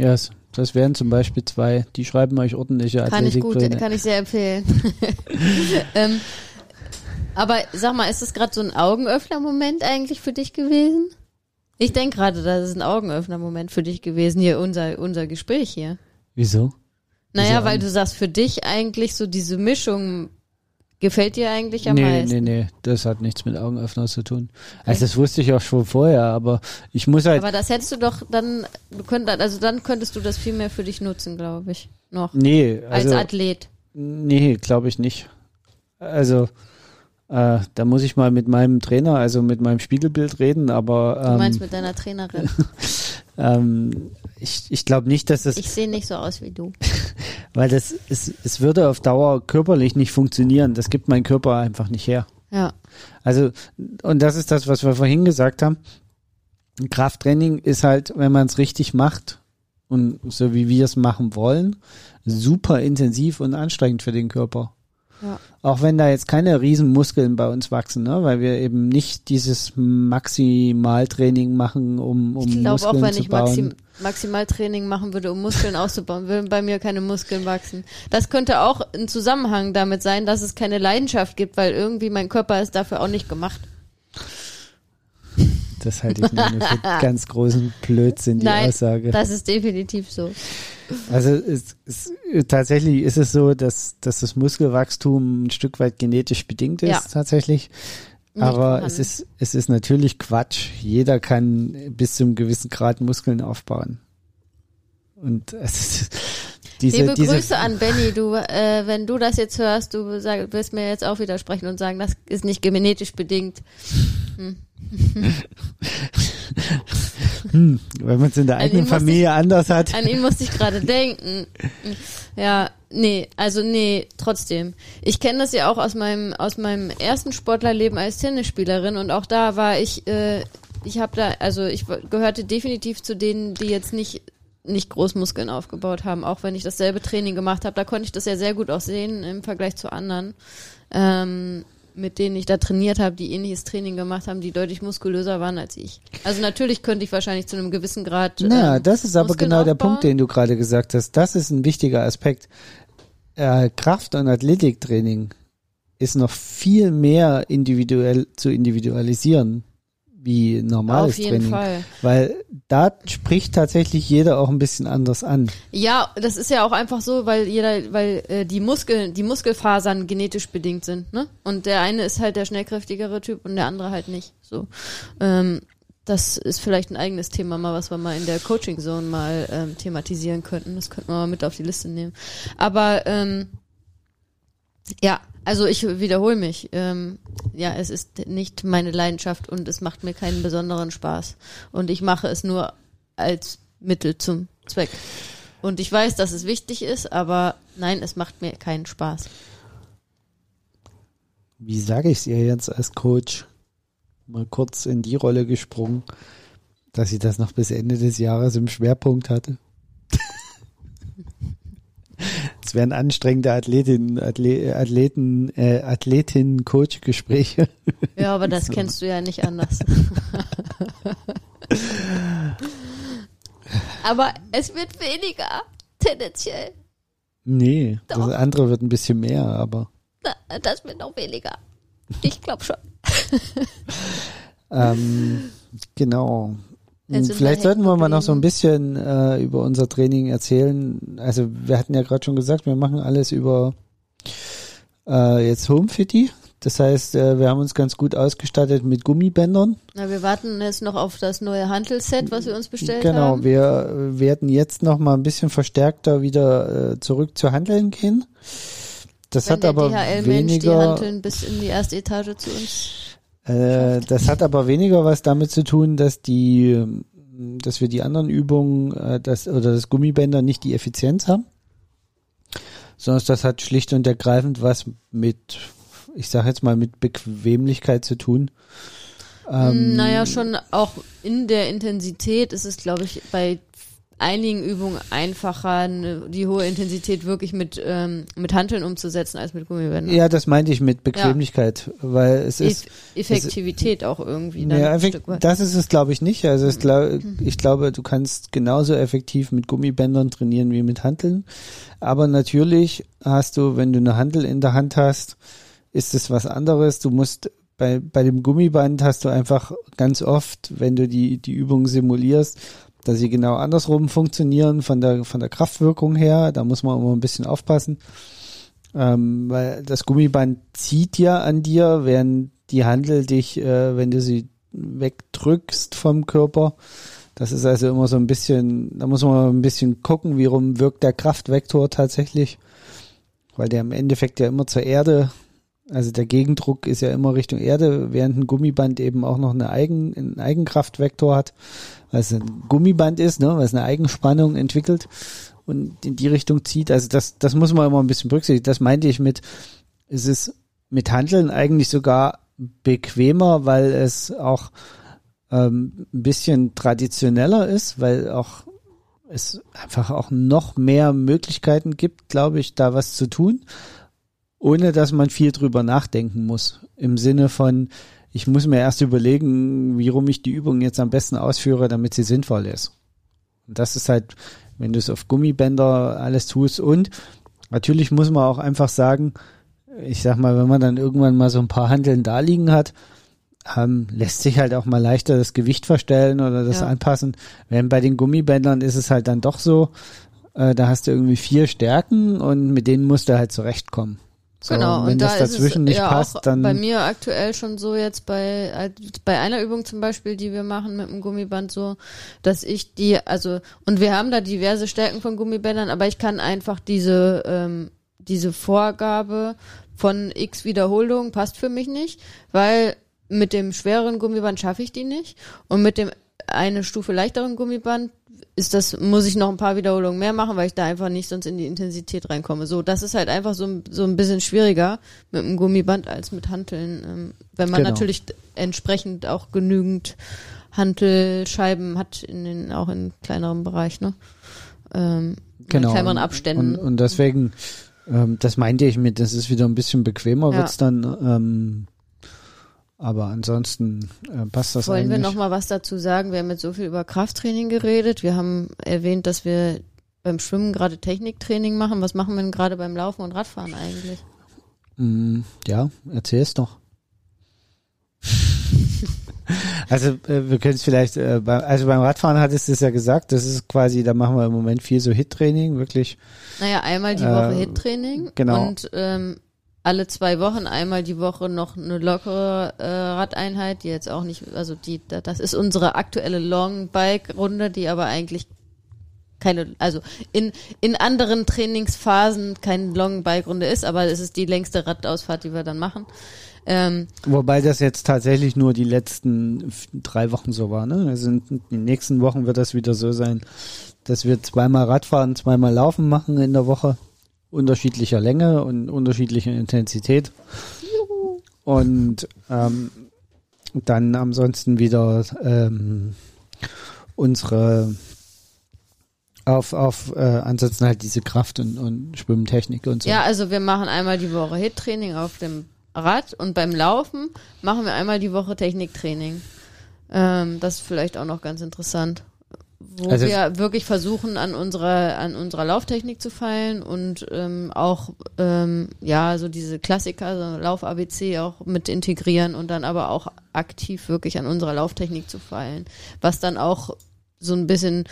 Yes. Das wären zum Beispiel zwei, die schreiben euch ordentliche Kann ich gut, kann ich sehr empfehlen. <laughs> ähm, aber sag mal, ist das gerade so ein Augenöffner-Moment eigentlich für dich gewesen? Ich denke gerade, das ist ein Augenöffner-Moment für dich gewesen, hier unser, unser Gespräch hier. Wieso? Naja, Wieso weil du sagst, für dich eigentlich so diese Mischung gefällt dir eigentlich am nee, meisten. nee, nee, das hat nichts mit Augenöffner zu tun. Also das wusste ich auch schon vorher, aber ich muss halt, Aber das hättest du doch dann, du könntest, also dann könntest du das viel mehr für dich nutzen, glaube ich. Noch. nee, als also, Athlet. nee, glaube ich nicht. Also, äh, da muss ich mal mit meinem Trainer, also mit meinem Spiegelbild reden, aber Du meinst ähm, mit deiner Trainerin. <laughs> ähm, ich, ich glaube nicht, dass das, Ich sehe nicht so aus wie du. <laughs> weil das, es, es würde auf Dauer körperlich nicht funktionieren. Das gibt mein Körper einfach nicht her. Ja. Also, und das ist das, was wir vorhin gesagt haben. Krafttraining ist halt, wenn man es richtig macht und so wie wir es machen wollen, super intensiv und anstrengend für den Körper. Ja. Auch wenn da jetzt keine Riesenmuskeln bei uns wachsen, ne? weil wir eben nicht dieses Maximaltraining machen, um, um Ich glaube Muskeln auch, wenn zu ich bauen. Maxim Maximaltraining machen würde, um Muskeln auszubauen, würden bei mir keine Muskeln wachsen. Das könnte auch ein Zusammenhang damit sein, dass es keine Leidenschaft gibt, weil irgendwie mein Körper ist dafür auch nicht gemacht. Das halte ich nur für <laughs> ganz großen Blödsinn, die Nein, Aussage. das ist definitiv so. Also es, es, tatsächlich ist es so, dass, dass das Muskelwachstum ein Stück weit genetisch bedingt ist, Ja. tatsächlich. Aber es ist, es ist natürlich Quatsch. Jeder kann bis zu einem gewissen Grad Muskeln aufbauen. Und es ist, diese, Liebe diese, Grüße an Benny. Du, äh, wenn du das jetzt hörst, du sag, wirst mir jetzt auch widersprechen und sagen, das ist nicht genetisch bedingt. hm, <laughs> wenn man es in der eigenen Familie anders hat. An ihn musste ich gerade denken. Ja, nee, also nee, trotzdem. Ich kenne das ja auch aus meinem aus meinem ersten Sportlerleben als Tennisspielerin und auch da war ich äh, ich habe da also ich gehörte definitiv zu denen, die jetzt nicht nicht Großmuskeln aufgebaut haben, auch wenn ich dasselbe Training gemacht habe. Da konnte ich das ja sehr gut auch sehen im Vergleich zu anderen, ähm, mit denen ich da trainiert habe, die ähnliches Training gemacht haben, die deutlich muskulöser waren als ich. Also natürlich könnte ich wahrscheinlich zu einem gewissen Grad. Na, ähm, das ist aber Muskeln genau der aufbauen. Punkt, den du gerade gesagt hast. Das ist ein wichtiger Aspekt. Äh, Kraft- und Athletiktraining ist noch viel mehr individuell zu individualisieren wie normales Auf jeden Training. Fall. Weil da spricht tatsächlich jeder auch ein bisschen anders an. Ja, das ist ja auch einfach so, weil jeder, weil äh, die Muskeln, die Muskelfasern genetisch bedingt sind, ne? Und der eine ist halt der schnellkräftigere Typ und der andere halt nicht. So, ähm, das ist vielleicht ein eigenes Thema mal, was wir mal in der Coaching Zone mal ähm, thematisieren könnten. Das könnten wir mal mit auf die Liste nehmen. Aber ähm, ja, also ich wiederhole mich. Ähm, ja, es ist nicht meine Leidenschaft und es macht mir keinen besonderen Spaß. Und ich mache es nur als Mittel zum Zweck. Und ich weiß, dass es wichtig ist, aber nein, es macht mir keinen Spaß. Wie sage ich es ihr jetzt als Coach? Mal kurz in die Rolle gesprungen, dass sie das noch bis Ende des Jahres im Schwerpunkt hatte. Es wären anstrengende Athletinnen, Athle Athleten, äh, Athletinnen-Coach-Gespräche. Ja, aber das <laughs> kennst du ja nicht anders. <laughs> aber es wird weniger, tendenziell. Nee, das Doch. andere wird ein bisschen mehr, aber Na, Das wird noch weniger. Ich glaube schon. <laughs> ähm, genau. Sind Vielleicht sollten wir mal noch so ein bisschen äh, über unser Training erzählen. Also wir hatten ja gerade schon gesagt, wir machen alles über äh, jetzt Homefitty. Das heißt, äh, wir haben uns ganz gut ausgestattet mit Gummibändern. Na, wir warten jetzt noch auf das neue Hantelset, was wir uns bestellt genau, haben. wir äh, werden jetzt noch mal ein bisschen verstärkter wieder äh, zurück zu Handeln gehen. Das Wenn hat aber die weniger Hanteln bis in die erste Etage zu uns. Äh, das hat aber weniger was damit zu tun, dass die, ähm, dass wir die anderen Übungen, äh, das oder das Gummibänder nicht die Effizienz haben, sondern das hat schlicht und ergreifend was mit, ich sage jetzt mal mit Bequemlichkeit zu tun. Ähm, naja, schon auch in der Intensität ist es, glaube ich, bei einigen Übungen einfacher, ne, die hohe Intensität wirklich mit, ähm, mit Hanteln umzusetzen als mit Gummibändern. Ja, das meinte ich mit Bequemlichkeit, weil es ist Eff Effektivität auch irgendwie. Ja, ein effekt, Stück weit. das ist es, glaube ich, nicht. Also es glaub, ich glaube, du kannst genauso effektiv mit Gummibändern trainieren wie mit Hanteln. Aber natürlich hast du, wenn du eine Hantel in der Hand hast, ist es was anderes. Du musst bei, bei dem Gummiband hast du einfach ganz oft, wenn du die, die Übung simulierst, dass sie genau andersrum funktionieren von der, von der Kraftwirkung her. Da muss man immer ein bisschen aufpassen. Ähm, weil das Gummiband zieht ja an dir, während die Handel dich, äh, wenn du sie wegdrückst vom Körper. Das ist also immer so ein bisschen, da muss man ein bisschen gucken, wie rum wirkt der Kraftvektor tatsächlich. Weil der im Endeffekt ja immer zur Erde, also der Gegendruck ist ja immer Richtung Erde, während ein Gummiband eben auch noch eine Eigen, einen Eigenkraftvektor hat, es ein Gummiband ist, ne, es eine Eigenspannung entwickelt und in die Richtung zieht. Also das, das muss man immer ein bisschen berücksichtigen. Das meinte ich mit, es ist mit Handeln eigentlich sogar bequemer, weil es auch ähm, ein bisschen traditioneller ist, weil auch es einfach auch noch mehr Möglichkeiten gibt, glaube ich, da was zu tun, ohne dass man viel drüber nachdenken muss. Im Sinne von, ich muss mir erst überlegen, wie rum ich die Übung jetzt am besten ausführe, damit sie sinnvoll ist. Und das ist halt, wenn du es auf Gummibänder alles tust und natürlich muss man auch einfach sagen, ich sag mal, wenn man dann irgendwann mal so ein paar Handeln da liegen hat, ähm, lässt sich halt auch mal leichter das Gewicht verstellen oder das Ja. anpassen. Wenn bei den Gummibändern ist es halt dann doch so, äh, da hast du irgendwie vier Stärken und mit denen musst du halt zurechtkommen. So, genau, und wenn und das da ist dazwischen es nicht ja passt, auch dann bei mir aktuell schon so jetzt bei bei einer Übung zum Beispiel, die wir machen mit dem Gummiband so, dass ich die also und wir haben da diverse Stärken von Gummibändern, aber ich kann einfach diese ähm, diese Vorgabe von X Wiederholungen passt für mich nicht, weil mit dem schwereren Gummiband schaffe ich die nicht und mit dem eine Stufe leichteren Gummiband ist das, muss ich noch ein paar Wiederholungen mehr machen, weil ich da einfach nicht sonst in die Intensität reinkomme. So, das ist halt einfach so, ein- so ein bisschen schwieriger mit dem Gummiband als mit Hanteln. Ähm, wenn man Genau. natürlich entsprechend auch genügend Hantelscheiben hat in den, auch in kleineren Bereich, ne? Ähm, genau. In kleineren Abständen. Und, und deswegen, ähm, das meinte ich mit, das ist wieder ein bisschen bequemer Ja. wird's dann. Ähm, aber ansonsten äh, passt das Wollen wir eigentlich. noch mal was dazu sagen? Wir haben jetzt so viel über Krafttraining geredet. Wir haben erwähnt, dass wir beim Schwimmen gerade Techniktraining machen. Was machen wir denn gerade beim Laufen und Radfahren eigentlich? Mm, ja, erzähl's doch. <laughs> also äh, wir können es vielleicht, äh, bei, also beim Radfahren hattest du es ja gesagt, das ist quasi, da machen wir im Moment viel so Hit-Training, wirklich. Naja, einmal die Äh, Woche Hit-Training genau. und ähm, alle zwei Wochen einmal die Woche noch eine lockere äh, Radeinheit, die jetzt auch nicht, also die, da- das ist unsere aktuelle Long-Bike-Runde, die aber eigentlich keine, also in, in anderen Trainingsphasen keine Long-Bike-Runde ist, aber es ist die längste Radausfahrt, die wir dann machen. Ähm, Wobei das jetzt tatsächlich nur die letzten drei Wochen so war. Ne? Also in den nächsten Wochen wird das wieder so sein, dass wir zweimal Radfahren, zweimal Laufen machen in der Woche. Unterschiedlicher Länge und unterschiedlicher Intensität. Und ähm, dann ansonsten wieder ähm, unsere auf, auf äh, ansonsten halt diese Kraft und, und Schwimmtechnik und so. Ja, also wir machen einmal die Woche Hit-Training auf dem Rad und beim Laufen machen wir einmal die Woche Techniktraining. Ähm, das ist vielleicht auch noch ganz interessant. Wo Also- wir wirklich versuchen, an unserer, an unserer Lauftechnik zu feilen und ähm, auch ähm, ja, so diese Klassiker, so Lauf-ABC auch mit integrieren und dann aber auch aktiv wirklich an unserer Lauftechnik zu feilen. Was dann auch so ein bisschen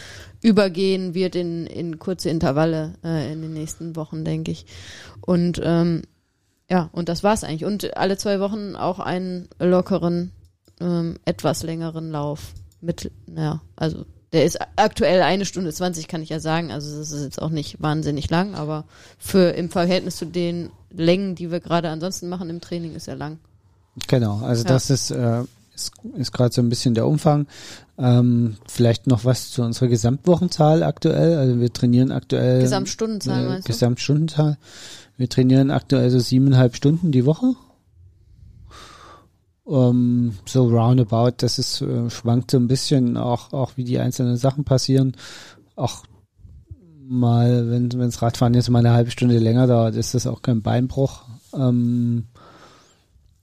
übergehen wird in, in kurze Intervalle äh, in den nächsten Wochen, denke ich. Und ähm, ja, und das war's eigentlich. Und alle zwei Wochen auch einen lockeren, ähm, etwas längeren Lauf mit, ja, also der ist aktuell eine Stunde 20, kann ich ja sagen. Also das ist jetzt auch nicht wahnsinnig lang, aber für im Verhältnis zu den Längen, die wir gerade ansonsten machen im Training, ist er lang. Genau, also Ja. das ist, äh, ist, ist gerade so ein bisschen der Umfang. Ähm, vielleicht noch was zu unserer Gesamtwochenzahl aktuell. Also wir trainieren aktuell Gesamtstundenzahl äh, meinst du? Gesamtstundenzahl. Wir trainieren aktuell so siebeneinhalb Stunden die Woche. Ähm, so roundabout, das ist, äh, schwankt so ein bisschen, auch, auch wie die einzelnen Sachen passieren. Auch mal, wenn wenns Radfahren jetzt mal eine halbe Stunde länger dauert, ist das auch kein Beinbruch. Ähm,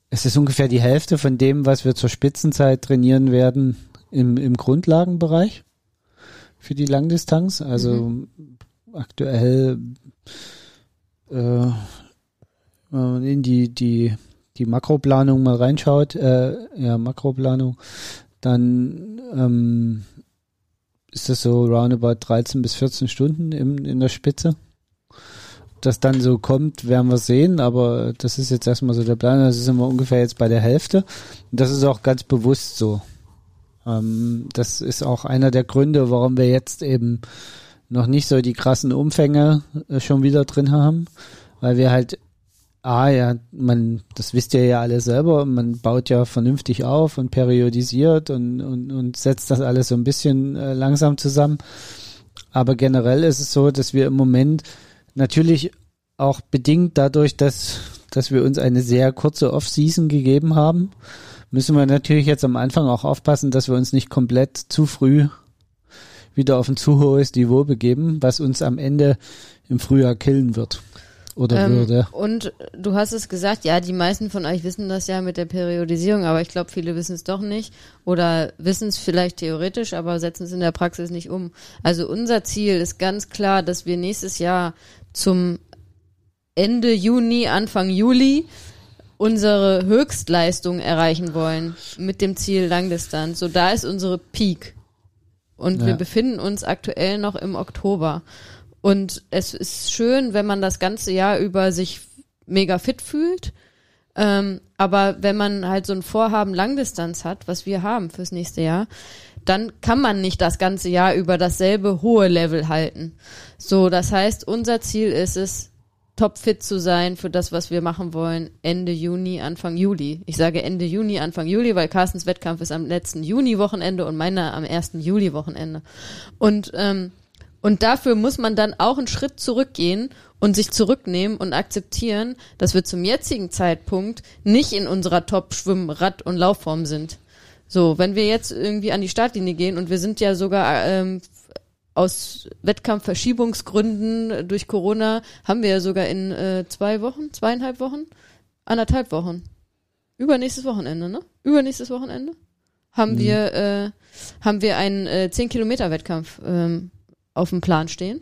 es ist ungefähr die Hälfte von dem, was wir zur Spitzenzeit trainieren werden im, im Grundlagenbereich für die Langdistanz. Also aktuell äh, in die, die, die Makroplanung mal reinschaut, äh, ja, Makroplanung, dann ähm, ist das so roundabout 13 bis 14 Stunden im, in der Spitze. Das dann so kommt, werden wir sehen, aber das ist jetzt erstmal so der Plan. Das ist immer ungefähr jetzt bei der Hälfte. Das ist auch ganz bewusst so. Ähm, das ist auch einer der Gründe, warum wir jetzt eben noch nicht so die krassen Umfänge äh, schon wieder drin haben, weil wir halt Ah ja, man, das wisst ihr ja alle selber, man baut ja vernünftig auf und periodisiert und, und, und setzt das alles so ein bisschen äh, langsam zusammen. Aber generell ist es so, dass wir im Moment natürlich auch bedingt dadurch, dass, dass wir uns eine sehr kurze Off-Season gegeben haben, müssen wir natürlich jetzt am Anfang auch aufpassen, dass wir uns nicht komplett zu früh wieder auf ein zu hohes Niveau begeben, was uns am Ende im Frühjahr killen wird. Oder Ähm, würde. und du hast es gesagt, ja, die meisten von euch wissen das ja mit der Periodisierung, aber ich glaube, viele wissen es doch nicht oder wissen es vielleicht theoretisch, aber setzen es in der Praxis nicht um. Also unser Ziel ist ganz klar, dass wir nächstes Jahr zum Ende Juni, Anfang Juli unsere Höchstleistung erreichen wollen mit dem Ziel Langdistanz. So, da ist unsere Peak. Und wir Ja. befinden uns aktuell noch im Oktober. Und es ist schön, wenn man das ganze Jahr über sich mega fit fühlt. Ähm, aber wenn man halt so ein Vorhaben Langdistanz hat, was wir haben fürs nächste Jahr, dann kann man nicht das ganze Jahr über dasselbe hohe Level halten. So, das heißt, unser Ziel ist es, topfit zu sein für das, was wir machen wollen, Ende Juni, Anfang Juli. Ich sage Ende Juni, Anfang Juli, weil Carstens Wettkampf ist am letzten Juni-Wochenende und meiner am ersten Juli-Wochenende. Und, ähm, und dafür muss man dann auch einen Schritt zurückgehen und sich zurücknehmen und akzeptieren, dass wir zum jetzigen Zeitpunkt nicht in unserer Top-Schwimm-, Rad- und Laufform sind. So, wenn wir jetzt irgendwie an die Startlinie gehen und wir sind ja sogar ähm, aus Wettkampfverschiebungsgründen durch Corona haben wir ja sogar in äh, zwei Wochen, zweieinhalb Wochen, anderthalb Wochen, übernächstes Wochenende, ne? Übernächstes Wochenende haben Mhm. wir äh, haben wir einen äh, 10 Kilometer Wettkampf ähm, auf dem Plan stehen.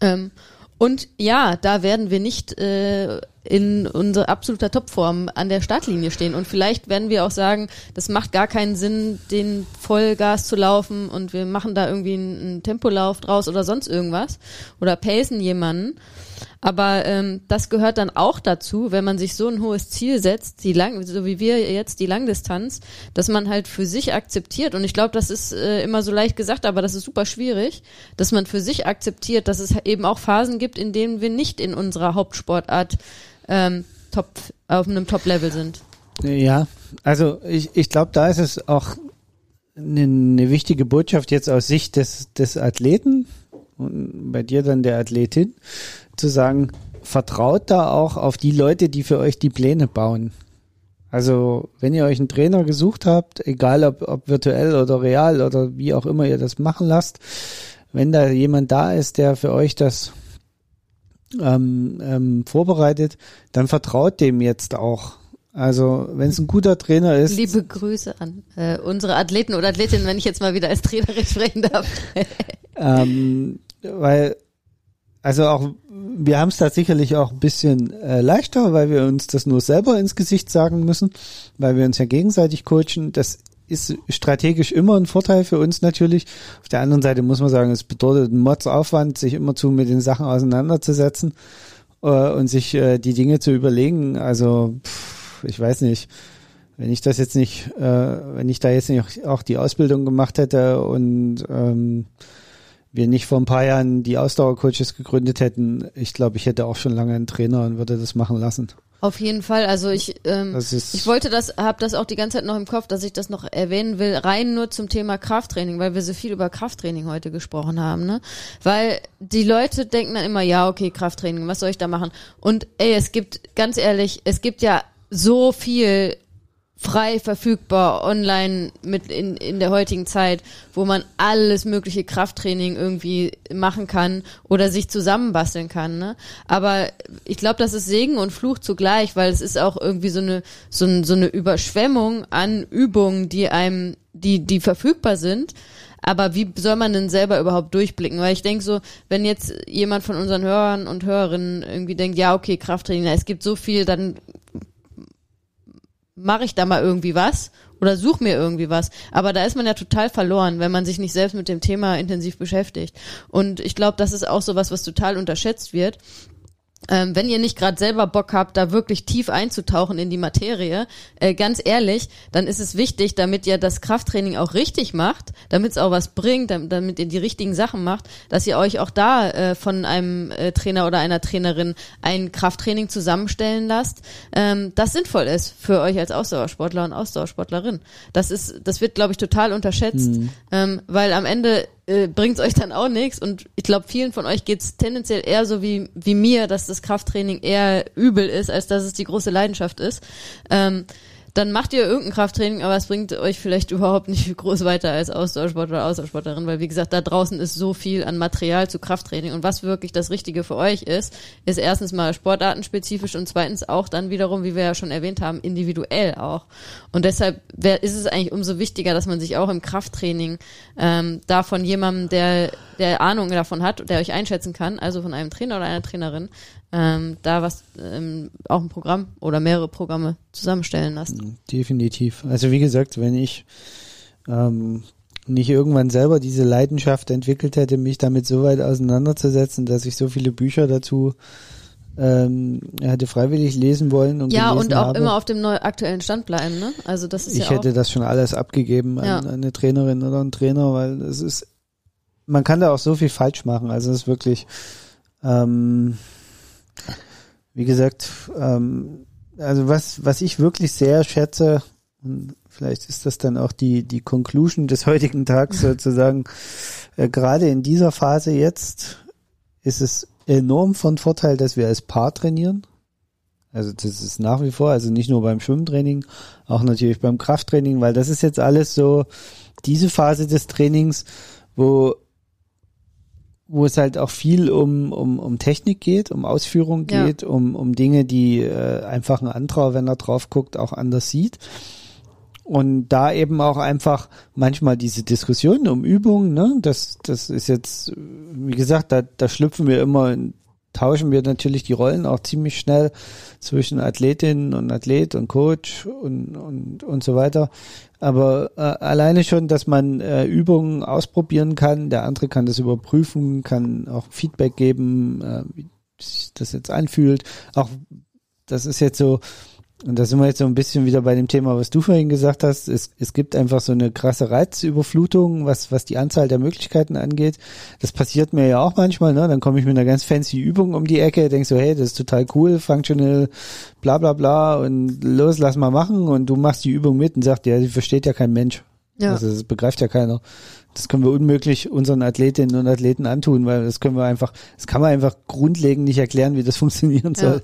Ähm, und ja, da werden wir nicht äh, in unserer absoluter Topform an der Startlinie stehen. Und vielleicht werden wir auch sagen, das macht gar keinen Sinn, den Vollgas zu laufen und wir machen da irgendwie einen, einen Tempolauf draus oder sonst irgendwas oder pacen jemanden. Aber ähm, das gehört dann auch dazu, wenn man sich so ein hohes Ziel setzt, die lang, so wie wir jetzt die Langdistanz, dass man halt für sich akzeptiert. Und ich glaube, das ist äh, immer so leicht gesagt, aber das ist super schwierig, dass man für sich akzeptiert, dass es eben auch Phasen gibt, in denen wir nicht in unserer Hauptsportart ähm, top auf einem Top-Level sind. Ja, also ich, ich glaube, da ist es auch eine, eine wichtige Botschaft jetzt aus Sicht des, des Athleten und bei dir dann der Athletin, zu sagen, vertraut da auch auf die Leute, die für euch die Pläne bauen. Also wenn ihr euch einen Trainer gesucht habt, egal ob, ob virtuell oder real oder wie auch immer ihr das machen lasst, wenn da jemand da ist, der für euch das ähm, ähm, vorbereitet, dann vertraut dem jetzt auch. Also wenn es ein guter Trainer ist, Liebe Grüße an äh, unsere Athleten oder Athletinnen, wenn ich jetzt mal wieder als Trainerin <laughs> sprechen darf. ähm, weil also auch wir haben es da sicherlich auch ein bisschen äh, leichter, weil wir uns das nur selber ins Gesicht sagen müssen, weil wir uns ja gegenseitig coachen. Das ist strategisch immer ein Vorteil für uns natürlich. Auf der anderen Seite muss man sagen, es bedeutet einen Mordsaufwand, sich immer zu mit den Sachen auseinanderzusetzen äh, und sich äh, die Dinge zu überlegen. Also pff, ich weiß nicht, wenn ich das jetzt nicht, äh, wenn ich da jetzt nicht auch die Ausbildung gemacht hätte und ähm, wir nicht vor ein paar Jahren die Ausdauercoaches gegründet hätten, ich glaube, ich hätte auch schon lange einen Trainer und würde das machen lassen. Auf jeden Fall. Also ich, ähm, ich wollte das, habe das auch die ganze Zeit noch im Kopf, dass ich das noch erwähnen will, rein nur zum Thema Krafttraining, weil wir so viel über Krafttraining heute gesprochen haben, ne? Weil die Leute denken dann immer, ja, okay, Krafttraining, was soll ich da machen? Und ey, es gibt, ganz ehrlich, es gibt ja so viel frei verfügbar online mit in, in der heutigen Zeit, wo man alles mögliche Krafttraining irgendwie machen kann oder sich zusammenbasteln kann. Ne? Aber ich glaube, das ist Segen und Fluch zugleich, weil es ist auch irgendwie so eine so, ein, so eine Überschwemmung an Übungen, die einem die die verfügbar sind. Aber wie soll man denn selber überhaupt durchblicken? Weil ich denke so, wenn jetzt jemand von unseren Hörern und Hörerinnen irgendwie denkt, ja, okay, Krafttraining, na, es gibt so viel, dann mache ich da mal irgendwie was oder such mir irgendwie was. Aber da ist man ja total verloren, wenn man sich nicht selbst mit dem Thema intensiv beschäftigt. Und ich glaube, das ist auch so was, was total unterschätzt wird. Ähm, wenn ihr nicht gerade selber Bock habt, da wirklich tief einzutauchen in die Materie, äh, ganz ehrlich, dann ist es wichtig, damit ihr das Krafttraining auch richtig macht, damit es auch was bringt, damit, damit ihr die richtigen Sachen macht, dass ihr euch auch da äh, von einem äh, Trainer oder einer Trainerin ein Krafttraining zusammenstellen lasst, ähm, das sinnvoll ist für euch als Ausdauersportler und Ausdauersportlerin. Das ist, das wird, glaube ich, total unterschätzt, ähm, weil am Ende äh, bringt euch dann auch nichts. Und ich glaube, vielen von euch geht's tendenziell eher so wie, wie mir, dass das Krafttraining eher übel ist, als dass es die große Leidenschaft ist. Ähm, dann macht ihr irgendein Krafttraining, aber es bringt euch vielleicht überhaupt nicht groß weiter als Ausdauersportler oder Ausdauersportlerin, weil wie gesagt, da draußen ist so viel an Material zu Krafttraining und was wirklich das Richtige für euch ist, ist erstens mal sportartenspezifisch und zweitens auch dann wiederum, wie wir ja schon erwähnt haben, individuell auch. Und deshalb ist es eigentlich umso wichtiger, dass man sich auch im Krafttraining ähm, da von jemandem, der, der Ahnung davon hat, der euch einschätzen kann, also von einem Trainer oder einer Trainerin, ähm, da was, ähm, auch ein Programm oder mehrere Programme zusammenstellen lasst. Definitiv. Also wie gesagt, wenn ich ähm, nicht irgendwann selber diese Leidenschaft entwickelt hätte, mich damit so weit auseinanderzusetzen, dass ich so viele Bücher dazu ähm, hätte freiwillig lesen wollen und Ja, und auch habe. immer auf dem neu aktuellen Stand bleiben, ne? Also das ist ich ja hätte das schon alles abgegeben an, Ja. an eine Trainerin oder einen Trainer, weil es ist, man kann da auch so viel falsch machen. Also es ist wirklich, ähm, wie gesagt, ähm, also was, was ich wirklich sehr schätze, und vielleicht ist das dann auch die, die Conclusion des heutigen Tags sozusagen, äh, gerade in dieser Phase jetzt ist es enorm von Vorteil, dass wir als Paar trainieren. Also das ist nach wie vor, also nicht nur beim Schwimmtraining, auch natürlich beim Krafttraining, weil das ist jetzt alles so diese Phase des Trainings, wo wo es halt auch viel um, um, um Technik geht, um Ausführung Ja. geht, um, um Dinge, die äh, einfach ein anderer, wenn er drauf guckt, auch anders sieht. Und da eben auch einfach manchmal diese Diskussionen um Übungen, ne, das, das ist jetzt, wie gesagt, da, da schlüpfen wir immer, in, tauschen wir natürlich die Rollen auch ziemlich schnell zwischen Athletin und Athlet und Coach und, und, und so weiter. Aber äh, alleine schon, dass man äh, Übungen ausprobieren kann, der andere kann das überprüfen, kann auch Feedback geben, äh, wie sich das jetzt anfühlt. Auch das ist jetzt so, und da sind wir jetzt so ein bisschen wieder bei dem Thema, was du vorhin gesagt hast. Es, es gibt einfach so eine krasse Reizüberflutung, was, was die Anzahl der Möglichkeiten angeht. Das passiert mir ja auch manchmal, ne? Dann komme ich mit einer ganz fancy Übung um die Ecke, denk so, hey, das ist total cool, functional, bla bla bla und los, lass mal machen und du machst die Übung mit und sagst, ja, die versteht ja kein Mensch. Ja. Also das begreift ja keiner. Das können wir unmöglich unseren Athletinnen und Athleten antun, weil das können wir einfach, das kann man einfach grundlegend nicht erklären, wie das <laughs> funktionieren Ja.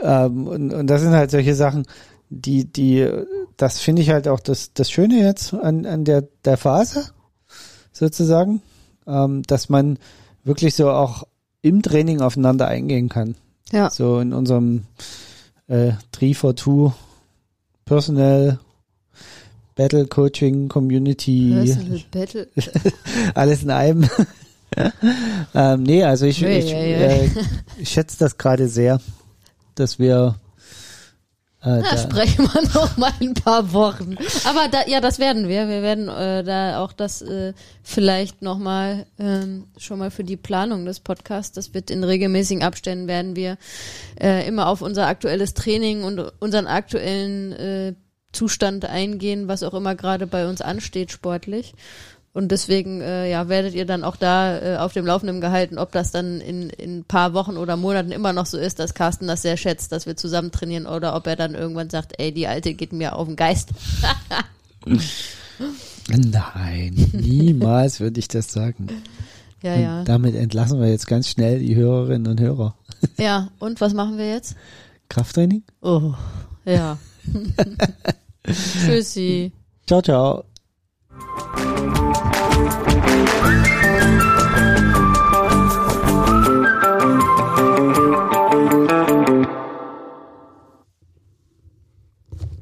Ähm, und, und das sind halt solche Sachen, die, die, das finde ich halt auch das, das Schöne jetzt an, an der, der Phase, sozusagen, ähm, dass man wirklich so auch im Training aufeinander eingehen kann. Ja. So in unserem äh, 3 for 2 Personal Battle Coaching Community, Personal Battle. <laughs> alles in einem. <laughs> ähm, nee, also ich, ich, äh, ich schätze das gerade sehr, dass wir äh, Da da, sprechen wir noch mal ein paar Wochen. Aber da, ja, das werden wir. Wir werden äh, da auch das äh, vielleicht noch mal ähm, schon mal für die Planung des Podcasts. Das wird in regelmäßigen Abständen werden wir äh, immer auf unser aktuelles Training und unseren aktuellen äh, Zustand eingehen, was auch immer gerade bei uns ansteht sportlich. Und deswegen äh, ja, werdet ihr dann auch da äh, auf dem Laufenden gehalten, ob das dann in, in ein paar Wochen oder Monaten immer noch so ist, dass Carsten das sehr schätzt, dass wir zusammen trainieren oder ob er dann irgendwann sagt, ey, die Alte geht mir auf den Geist. <laughs> Nein, niemals würde ich das sagen. Ja, Und ja. damit entlassen wir jetzt ganz schnell die Hörerinnen und Hörer. <laughs> Ja, und was machen wir jetzt? Krafttraining? Oh, ja. <laughs> Tschüssi. Ciao, ciao. Thank you.